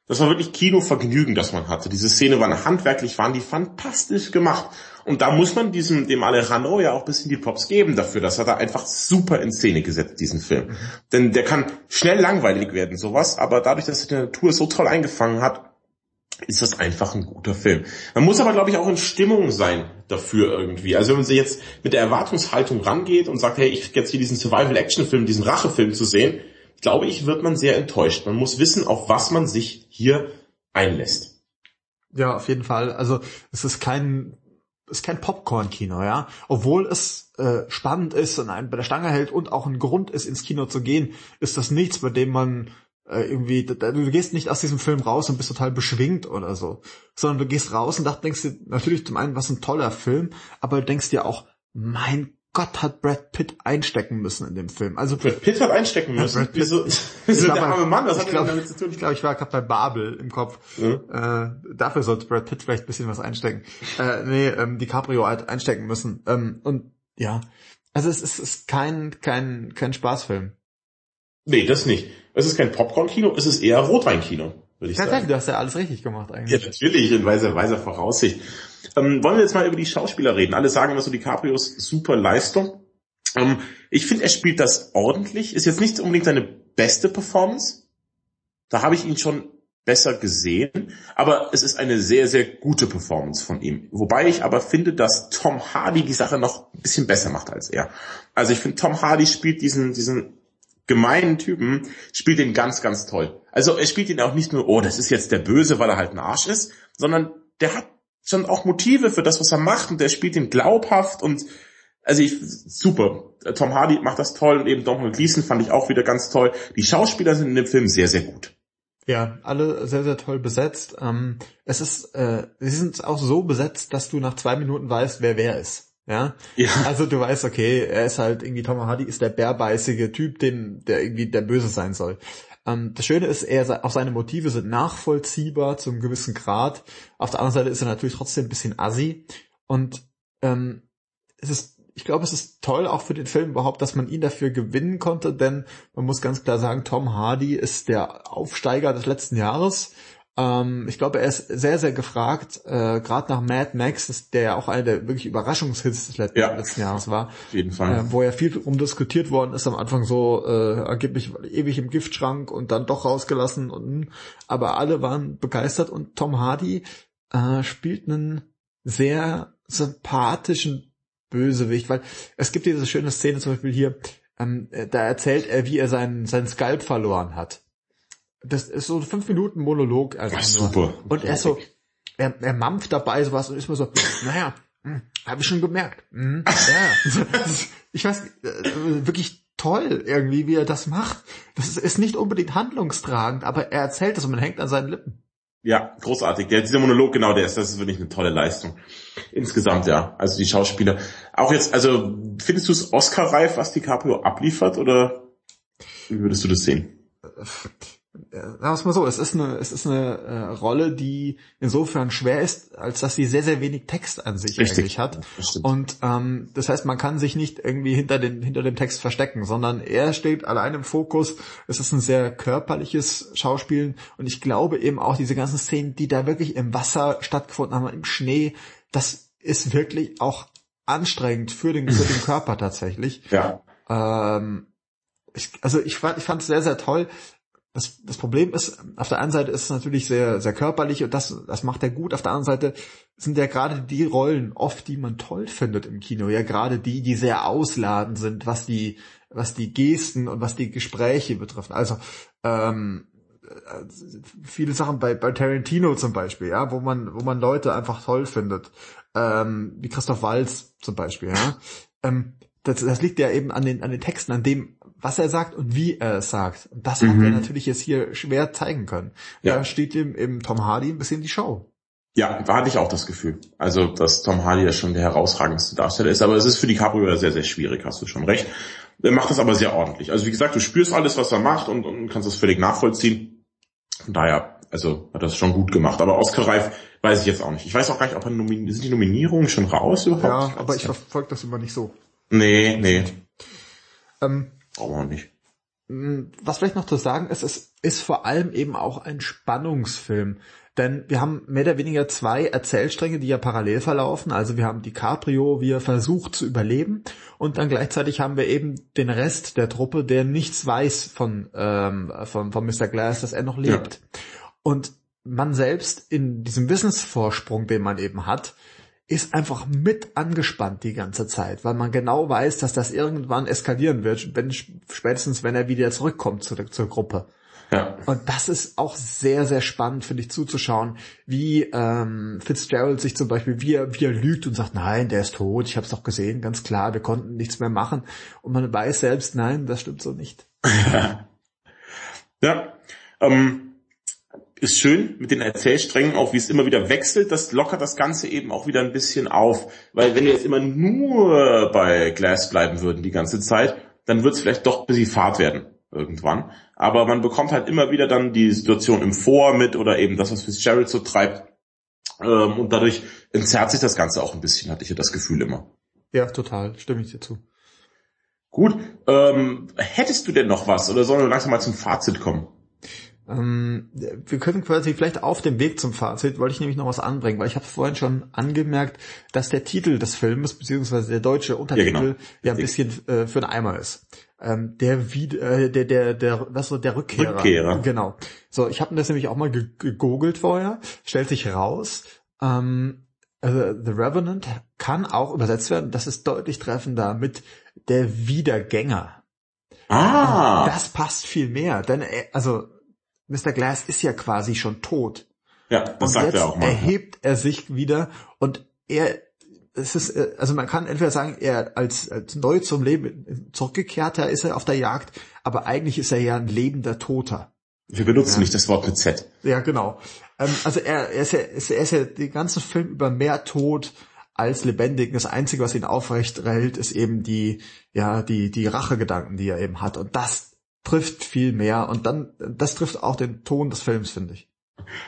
Das war wirklich Kinovergnügen, das man hatte. Diese Szene waren handwerklich, waren die fantastisch gemacht. Und da muss man diesem, dem Alejandro ja auch ein bisschen die Props geben dafür. Das hat er einfach super in Szene gesetzt, diesen Film. Denn der kann schnell langweilig werden, sowas. Aber dadurch, dass er die Natur so toll eingefangen hat, ist das einfach ein guter Film. Man muss aber, glaube ich, auch in Stimmung sein dafür irgendwie. Also wenn man sich jetzt mit der Erwartungshaltung rangeht und sagt, hey, ich krieg jetzt hier diesen Survival-Action-Film, diesen Rachefilm zu sehen, glaube ich, wird man sehr enttäuscht. Man muss wissen, auf was man sich hier einlässt. Ja, auf jeden Fall. Also es ist kein ist kein Popcorn-Kino, ja. Obwohl es äh, spannend ist und einen bei der Stange hält und auch ein Grund ist, ins Kino zu gehen, ist das nichts, bei dem man äh, irgendwie, da- du gehst nicht aus diesem Film raus und bist total beschwingt oder so, sondern du gehst raus und denkst dir natürlich zum einen, was ein toller Film, aber du denkst dir auch, mein Gott, hat Brad Pitt einstecken müssen in dem Film. Also Brad Pitt hat einstecken müssen. Brad Pitt- Wieso, wieso der arme Mann, was ich hat glaub, damit zu tun? Ich glaube, ich war gerade bei Babel im Kopf. Äh, dafür sollte Brad Pitt vielleicht ein bisschen was einstecken. Äh, nee, ähm, DiCaprio hat einstecken müssen. Ähm, und ja, also es ist, es ist kein, kein, kein Spaßfilm. Nee, das nicht. Es ist kein Popcorn-Kino, es ist eher Rotwein-Kino, würde ich sagen. Tatsächlich, du hast ja alles richtig gemacht Ja, eigentlich. natürlich, in weiser, weiser Voraussicht. Ähm, wollen wir jetzt mal über die Schauspieler reden? Alle sagen immer so, DiCaprios super Leistung. Ähm, ich finde, er spielt das ordentlich. Ist jetzt nicht unbedingt seine beste Performance. Da habe ich ihn schon besser gesehen. Aber es ist eine sehr, sehr gute Performance von ihm. Wobei ich aber finde, dass Tom Hardy die Sache noch ein bisschen besser macht als er. Also ich finde, Tom Hardy spielt diesen, diesen gemeinen Typen, spielt den ganz, ganz toll. Also er spielt ihn auch nicht nur, oh, das ist jetzt der Böse, weil er halt ein Arsch ist, sondern der hat schon auch Motive für das, was er macht und der spielt ihn glaubhaft und also ich, super. Tom Hardy macht das toll und eben Donald Gleason fand ich auch wieder ganz toll. Die Schauspieler sind in dem Film sehr, sehr gut. Ja, alle sehr, sehr toll besetzt. Ähm, es ist, äh, sie sind auch so besetzt, dass du nach zwei Minuten weißt, wer wer ist. Ja? Ja. Also du weißt, okay, er ist halt irgendwie, Tom Hardy ist der bärbeißige Typ, den, der irgendwie der Böse sein soll. Ähm, das Schöne ist, er, auch seine Motive sind nachvollziehbar zu einem gewissen Grad. Auf der anderen Seite ist er natürlich trotzdem ein bisschen assi. Und ähm, es ist ich glaube, es ist toll auch für den Film überhaupt, dass man ihn dafür gewinnen konnte, denn man muss ganz klar sagen, Tom Hardy ist der Aufsteiger des letzten Jahres. Ähm, ich glaube, er ist sehr, sehr gefragt, äh, gerade nach Mad Max, der ja auch einer der wirklich Überraschungshits des letzten, Ja. letzten Jahres war, Auf jeden Fall. äh, wo ja viel drum diskutiert worden ist, am Anfang so äh, angeblich ewig im Giftschrank und dann doch rausgelassen und aber alle waren begeistert und Tom Hardy äh, spielt einen sehr sympathischen Bösewicht, weil es gibt diese schöne Szene zum Beispiel hier, ähm, äh, da erzählt er, wie er seinen, seinen Skalp verloren hat. Das ist so ein fünf Minuten Monolog. Also super. Und er ist so, er, er mampft dabei sowas und ist mir so, naja, habe ich schon gemerkt. Hm, ja. Ich weiß, äh, wirklich toll irgendwie, wie er das macht. Das ist, ist nicht unbedingt handlungstragend, aber er erzählt es und man hängt an seinen Lippen. Ja, großartig. Der, dieser Monolog, genau, der ist, das ist wirklich eine tolle Leistung. Insgesamt, ja. Also die Schauspieler. Auch jetzt, also, findest du es Oscar-reif, was DiCaprio abliefert, oder wie würdest du das sehen? Sagen wir es mal so, es ist eine, es ist eine äh, Rolle, die insofern schwer ist, als dass sie sehr, sehr wenig Text an sich Richtig. eigentlich hat. Stimmt. Und ähm, das heißt, man kann sich nicht irgendwie hinter, den, hinter dem Text verstecken, sondern er steht allein im Fokus. Es ist ein sehr körperliches Schauspielen und ich glaube eben auch diese ganzen Szenen, die da wirklich im Wasser stattgefunden haben, im Schnee, das ist wirklich auch anstrengend für den, für den Körper tatsächlich. Ja. Ähm, ich, also ich fand ich fand es sehr, sehr toll. Das, das Problem ist, auf der einen Seite ist es natürlich sehr, sehr körperlich und das, das macht er gut. Auf der anderen Seite sind ja gerade die Rollen oft, die man toll findet im Kino, ja gerade die, die sehr ausladend sind, was die, was die Gesten und was die Gespräche betrifft. Also ähm, äh, viele Sachen bei, bei Tarantino zum Beispiel, ja, wo man, wo man Leute einfach toll findet, ähm, wie Christoph Waltz zum Beispiel, ja. Ähm, das, das liegt ja eben an den, an den Texten, an dem, was er sagt und wie er es sagt. Und das hat Mhm. er natürlich jetzt hier schwer zeigen können. Ja. Da steht ihm im Tom Hardy ein bisschen die Show. Ja, da hatte ich auch das Gefühl. Also, dass Tom Hardy ja schon der herausragendste Darsteller ist, aber es ist für DiCaprio sehr, sehr schwierig, hast du schon recht. Er macht das aber sehr ordentlich. Also, wie gesagt, du spürst alles, was er macht und, und kannst das völlig nachvollziehen. Von daher, also, hat das schon gut gemacht. Aber Oscar Reif weiß ich jetzt auch nicht. Ich weiß auch gar nicht, ob er nominiert, sind die Nominierungen schon raus überhaupt? Ja, aber ich verfolge das immer nicht so. Nee, nee, Ähm, brauchen wir nicht. was vielleicht noch zu sagen ist, es ist vor allem eben auch ein Spannungsfilm. Denn wir haben mehr oder weniger zwei Erzählstränge, die ja parallel verlaufen. Also wir haben DiCaprio, wie er versucht zu überleben. Und dann gleichzeitig haben wir eben den Rest der Truppe, der nichts weiß von, ähm, von, von Mr. Glass, dass er noch lebt. Und man selbst in diesem Wissensvorsprung, den man eben hat, ist einfach mit angespannt die ganze Zeit, weil man genau weiß, dass das irgendwann eskalieren wird, wenn, spätestens wenn er wieder zurückkommt zu der, zur Gruppe. Ja. Und das ist auch sehr, sehr spannend, finde ich, zuzuschauen, wie ähm, Fitzgerald sich zum Beispiel, wie er, wie er lügt und sagt, nein, der ist tot, ich habe es doch gesehen, ganz klar, wir konnten nichts mehr machen. Und man weiß selbst, nein, das stimmt so nicht. Ja, ähm, ist schön mit den Erzählsträngen, auch wie es immer wieder wechselt, das lockert das Ganze eben auch wieder ein bisschen auf. Weil wenn wir jetzt immer nur bei Glass bleiben würden die ganze Zeit, dann wird es vielleicht doch ein bisschen Fahrt werden irgendwann. Aber man bekommt halt immer wieder dann die Situation im Vor mit oder eben das, was Fitzgerald so treibt. Ähm, und dadurch entzerrt sich das Ganze auch ein bisschen, hatte ich ja das Gefühl immer. Ja, total, stimme ich dir zu. Gut, ähm, hättest du denn noch was oder sollen wir langsam mal zum Fazit kommen? Ähm, wir können quasi vielleicht auf dem Weg zum Fazit, wollte ich nämlich noch was anbringen, weil ich habe vorhin schon angemerkt, dass der Titel des Filmes, beziehungsweise der deutsche Untertitel, ja, genau. ein bisschen äh, für den Eimer ist. Ähm, der, wie, äh, der, der, der, was so, der Rückkehrer. Rückkehrer. Genau. So, ich habe das nämlich auch mal ge- gegoogelt vorher, stellt sich raus, ähm, also The Revenant kann auch übersetzt werden, das ist deutlich treffender mit der Wiedergänger. Ah, Das passt viel mehr, denn also Mr. Glass ist ja quasi schon tot. ja, das und sagt jetzt er auch mal. erhebt er sich wieder und er, es ist, äh, also man kann entweder sagen, er als, als neu zum Leben zurückgekehrter ist er auf der Jagd, aber eigentlich ist er ja ein lebender Toter. Wir benutzen ja. nicht das Wort mit Z. Ja, genau. Ähm, also er, er, ist ja, er ist ja den ganzen Film über mehr Tod als lebendig. Das Einzige, was ihn aufrecht hält, ist eben die, ja, die, die Rachegedanken, die er eben hat. Und das trifft viel mehr. Und dann, das trifft auch den Ton des Films, finde ich.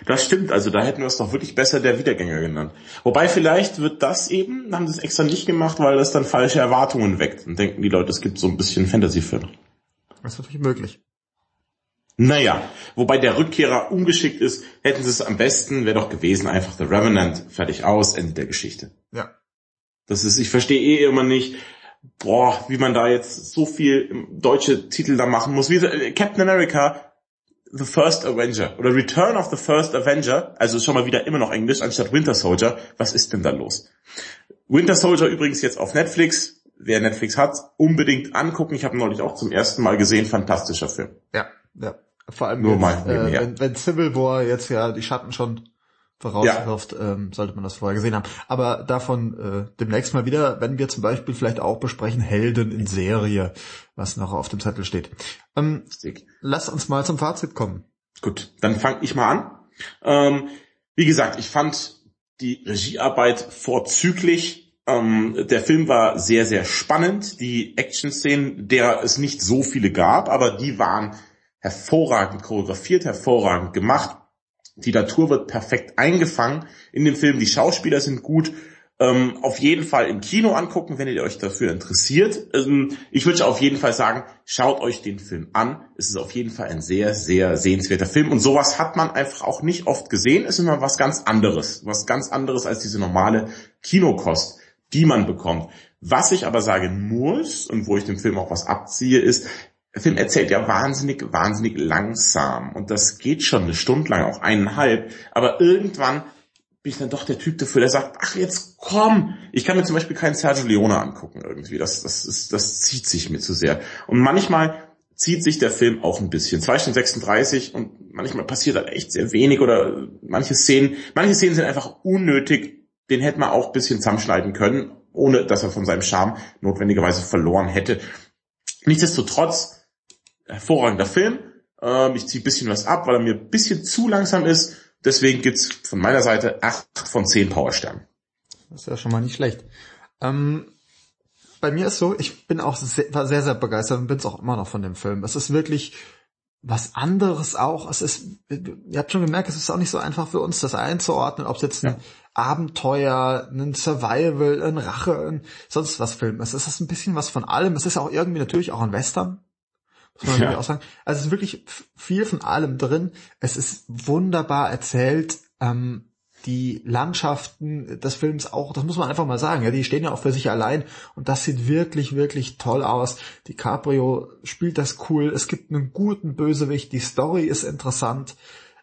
Das stimmt, also da hätten wir es doch wirklich besser der Wiedergänger genannt. Wobei vielleicht wird das eben, haben sie es extra nicht gemacht, weil das dann falsche Erwartungen weckt. Und denken die Leute, es gibt so ein bisschen Fantasy-Film. Das ist natürlich möglich. Naja, wobei der Rückkehrer ungeschickt ist, hätten sie es am besten, wäre doch gewesen, einfach The Revenant, fertig aus, Ende der Geschichte. Ja. Das ist, ich verstehe eh immer nicht, boah, wie man da jetzt so viel deutsche Titel da machen muss. Wie äh, Captain America, The First Avenger oder Return of the First Avenger, also schon mal wieder immer noch Englisch anstatt Winter Soldier. Was ist denn da los? Winter Soldier übrigens jetzt auf Netflix. Wer Netflix hat, unbedingt angucken. Ich habe neulich auch zum ersten Mal gesehen. Fantastischer Film. Ja, ja. Vor allem, Nur jetzt, mal äh, wenn, wenn Civil War jetzt ja die Schatten schon vorauswirft, ja. ähm, sollte man das vorher gesehen haben. Aber davon äh, demnächst mal wieder, wenn wir zum Beispiel vielleicht auch besprechen Helden in Serie, was noch auf dem Zettel steht. Ähm, lass uns mal zum Fazit kommen. Gut, dann fange ich mal an. Ähm, wie gesagt, ich fand die Regiearbeit vorzüglich. Ähm, der Film war sehr, sehr spannend. Die Action-Szenen, derer es nicht so viele gab, aber die waren hervorragend choreografiert, hervorragend gemacht. Die Natur wird perfekt eingefangen in dem Film. Die Schauspieler sind gut. Ähm, auf jeden Fall im Kino angucken, wenn ihr euch dafür interessiert. Ähm, ich würde auf jeden Fall sagen, schaut euch den Film an. Es ist auf jeden Fall ein sehr, sehr sehenswerter Film. Und sowas hat man einfach auch nicht oft gesehen. Es ist immer was ganz anderes. Was ganz anderes als diese normale Kinokost, die man bekommt. Was ich aber sagen muss und wo ich dem Film auch was abziehe, ist, der Film erzählt ja wahnsinnig, wahnsinnig langsam. Und das geht schon eine Stunde lang, auch eineinhalb. Aber irgendwann bin ich dann doch der Typ dafür, der sagt, ach jetzt komm. Ich kann mir zum Beispiel keinen Sergio Leone angucken irgendwie. Das, das, ist, das zieht sich mir zu sehr. Und manchmal zieht sich der Film auch ein bisschen. 2 Stunden 36 und manchmal passiert halt echt sehr wenig oder manche Szenen, manche Szenen sind einfach unnötig. Den hätte man auch ein bisschen zusammenschneiden können, ohne dass er von seinem Charme notwendigerweise verloren hätte. Nichtsdestotrotz hervorragender Film. Ähm, ich ziehe ein bisschen was ab, weil er mir ein bisschen zu langsam ist. Deswegen gibt's von meiner Seite acht von zehn Powersternen. Das ist ja schon mal nicht schlecht. Ähm, bei mir ist so, ich bin auch sehr, war sehr, sehr begeistert und bin es auch immer noch von dem Film. Es ist wirklich was anderes auch. Es ist, ihr habt schon gemerkt, es ist auch nicht so einfach für uns, das einzuordnen, ob es jetzt ein ja. Abenteuer, ein Survival, ein Rache, ein sonst was Film ist. Es ist ein bisschen was von allem. Es ist auch irgendwie natürlich auch ein Western. Muss man ja. auch sagen. Also es ist wirklich viel von allem drin. Es ist wunderbar erzählt. Ähm, die Landschaften des Films auch, das muss man einfach mal sagen, ja, die stehen ja auch für sich allein und das sieht wirklich, wirklich toll aus. Die Caprio spielt das cool, es gibt einen guten Bösewicht, die Story ist interessant.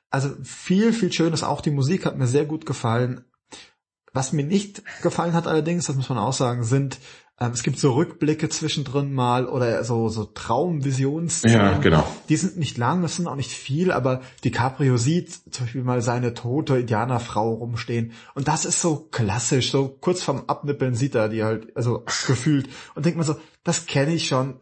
Also viel, viel Schönes, auch die Musik hat mir sehr gut gefallen. Was mir nicht gefallen hat allerdings, das muss man auch sagen, sind ähm, es gibt so Rückblicke zwischendrin mal oder so, so Traumvisions. Ja, genau. Die sind nicht lang, das sind auch nicht viel, aber DiCaprio sieht zum Beispiel mal seine tote Indianerfrau rumstehen. Und das ist so klassisch, so kurz vorm Abnippeln sieht er die halt, also gefühlt. Und denkt man so, das kenne ich schon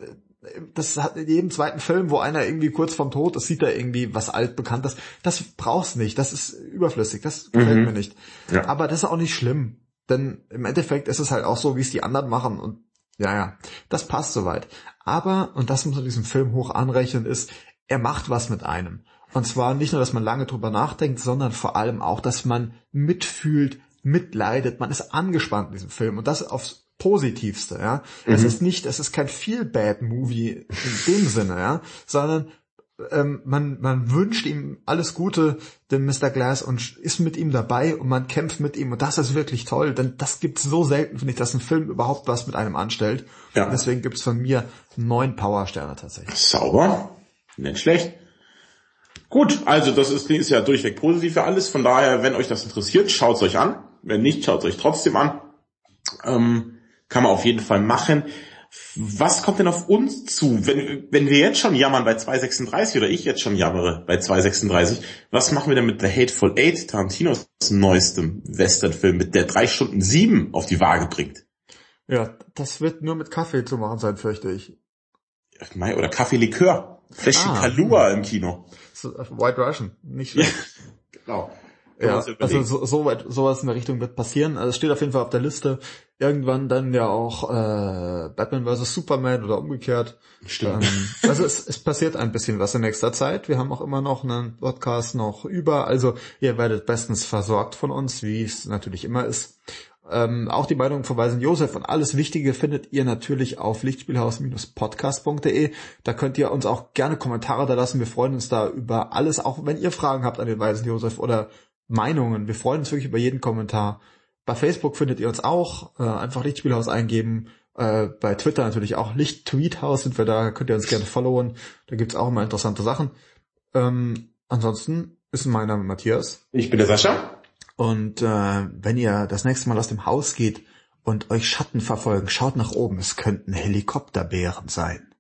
das hat in jedem zweiten Film, wo einer irgendwie kurz vorm Tod ist, sieht er irgendwie was altbekanntes. Das brauchst nicht, das ist überflüssig, das gefällt mhm. mir nicht. Ja. Aber das ist auch nicht schlimm. Denn im Endeffekt ist es halt auch so, wie es die anderen machen und ja, ja, das passt soweit. Aber, und das muss man diesem Film hoch anrechnen, ist, er macht was mit einem. Und zwar nicht nur, dass man lange drüber nachdenkt, sondern vor allem auch, dass man mitfühlt, mitleidet. Man ist angespannt in diesem Film und das aufs Positivste, ja. Mhm. Es ist nicht, es ist kein Feel Bad Movie in dem Sinne, ja, sondern ähm, man, man wünscht ihm alles Gute, dem Mr. Glass, und ist mit ihm dabei und man kämpft mit ihm. Und das ist wirklich toll, denn das gibt's so selten, finde ich, dass ein Film überhaupt was mit einem anstellt. Ja. deswegen gibt's von mir neun Powersterne tatsächlich. Sauber. Nicht schlecht. Gut, also das ist, ist ja durchweg positiv für alles. Von daher, wenn euch das interessiert, schaut's euch an. Wenn nicht, schaut's euch trotzdem an. Ähm, kann man auf jeden Fall machen. Was kommt denn auf uns zu, wenn, wenn wir jetzt schon jammern bei 236 oder ich jetzt schon jammere bei 236, was machen wir denn mit The Hateful Eight, Tarantinos neuestem Westernfilm, mit der drei Stunden sieben auf die Waage bringt? Ja, das wird nur mit Kaffee zu machen sein, fürchte ich. Oder Kaffeelikör. Fläschchen ah, Kalua im Kino. So, äh, White Russian, nicht schlecht. genau. Ja, also so, so weit, sowas in der Richtung wird passieren. Also es steht auf jeden Fall auf der Liste. Irgendwann dann ja auch äh, Batman vs. Superman oder umgekehrt. Stimmt. Ähm, also es, es passiert ein bisschen was in nächster Zeit. Wir haben auch immer noch einen Podcast noch über. Also ihr werdet bestens versorgt von uns, wie es natürlich immer ist. Ähm, auch die Meinung von Weisen Josef und alles Wichtige findet ihr natürlich auf lichtspielhaus-podcast.de. Da könnt ihr uns auch gerne Kommentare da lassen. Wir freuen uns da über alles, auch wenn ihr Fragen habt an den Weisen Josef oder Meinungen. Wir freuen uns wirklich über jeden Kommentar. Bei Facebook findet ihr uns auch. Äh, einfach Lichtspielhaus eingeben. Äh, bei Twitter natürlich auch Licht-Tweethaus sind wir da. Könnt ihr uns gerne followen. Da gibt's auch immer interessante Sachen. Ähm, ansonsten ist mein Name Matthias. Ich bin der Sascha. Und äh, wenn ihr das nächste Mal aus dem Haus geht und euch Schatten verfolgen, schaut nach oben. Es könnten Helikopterbären sein.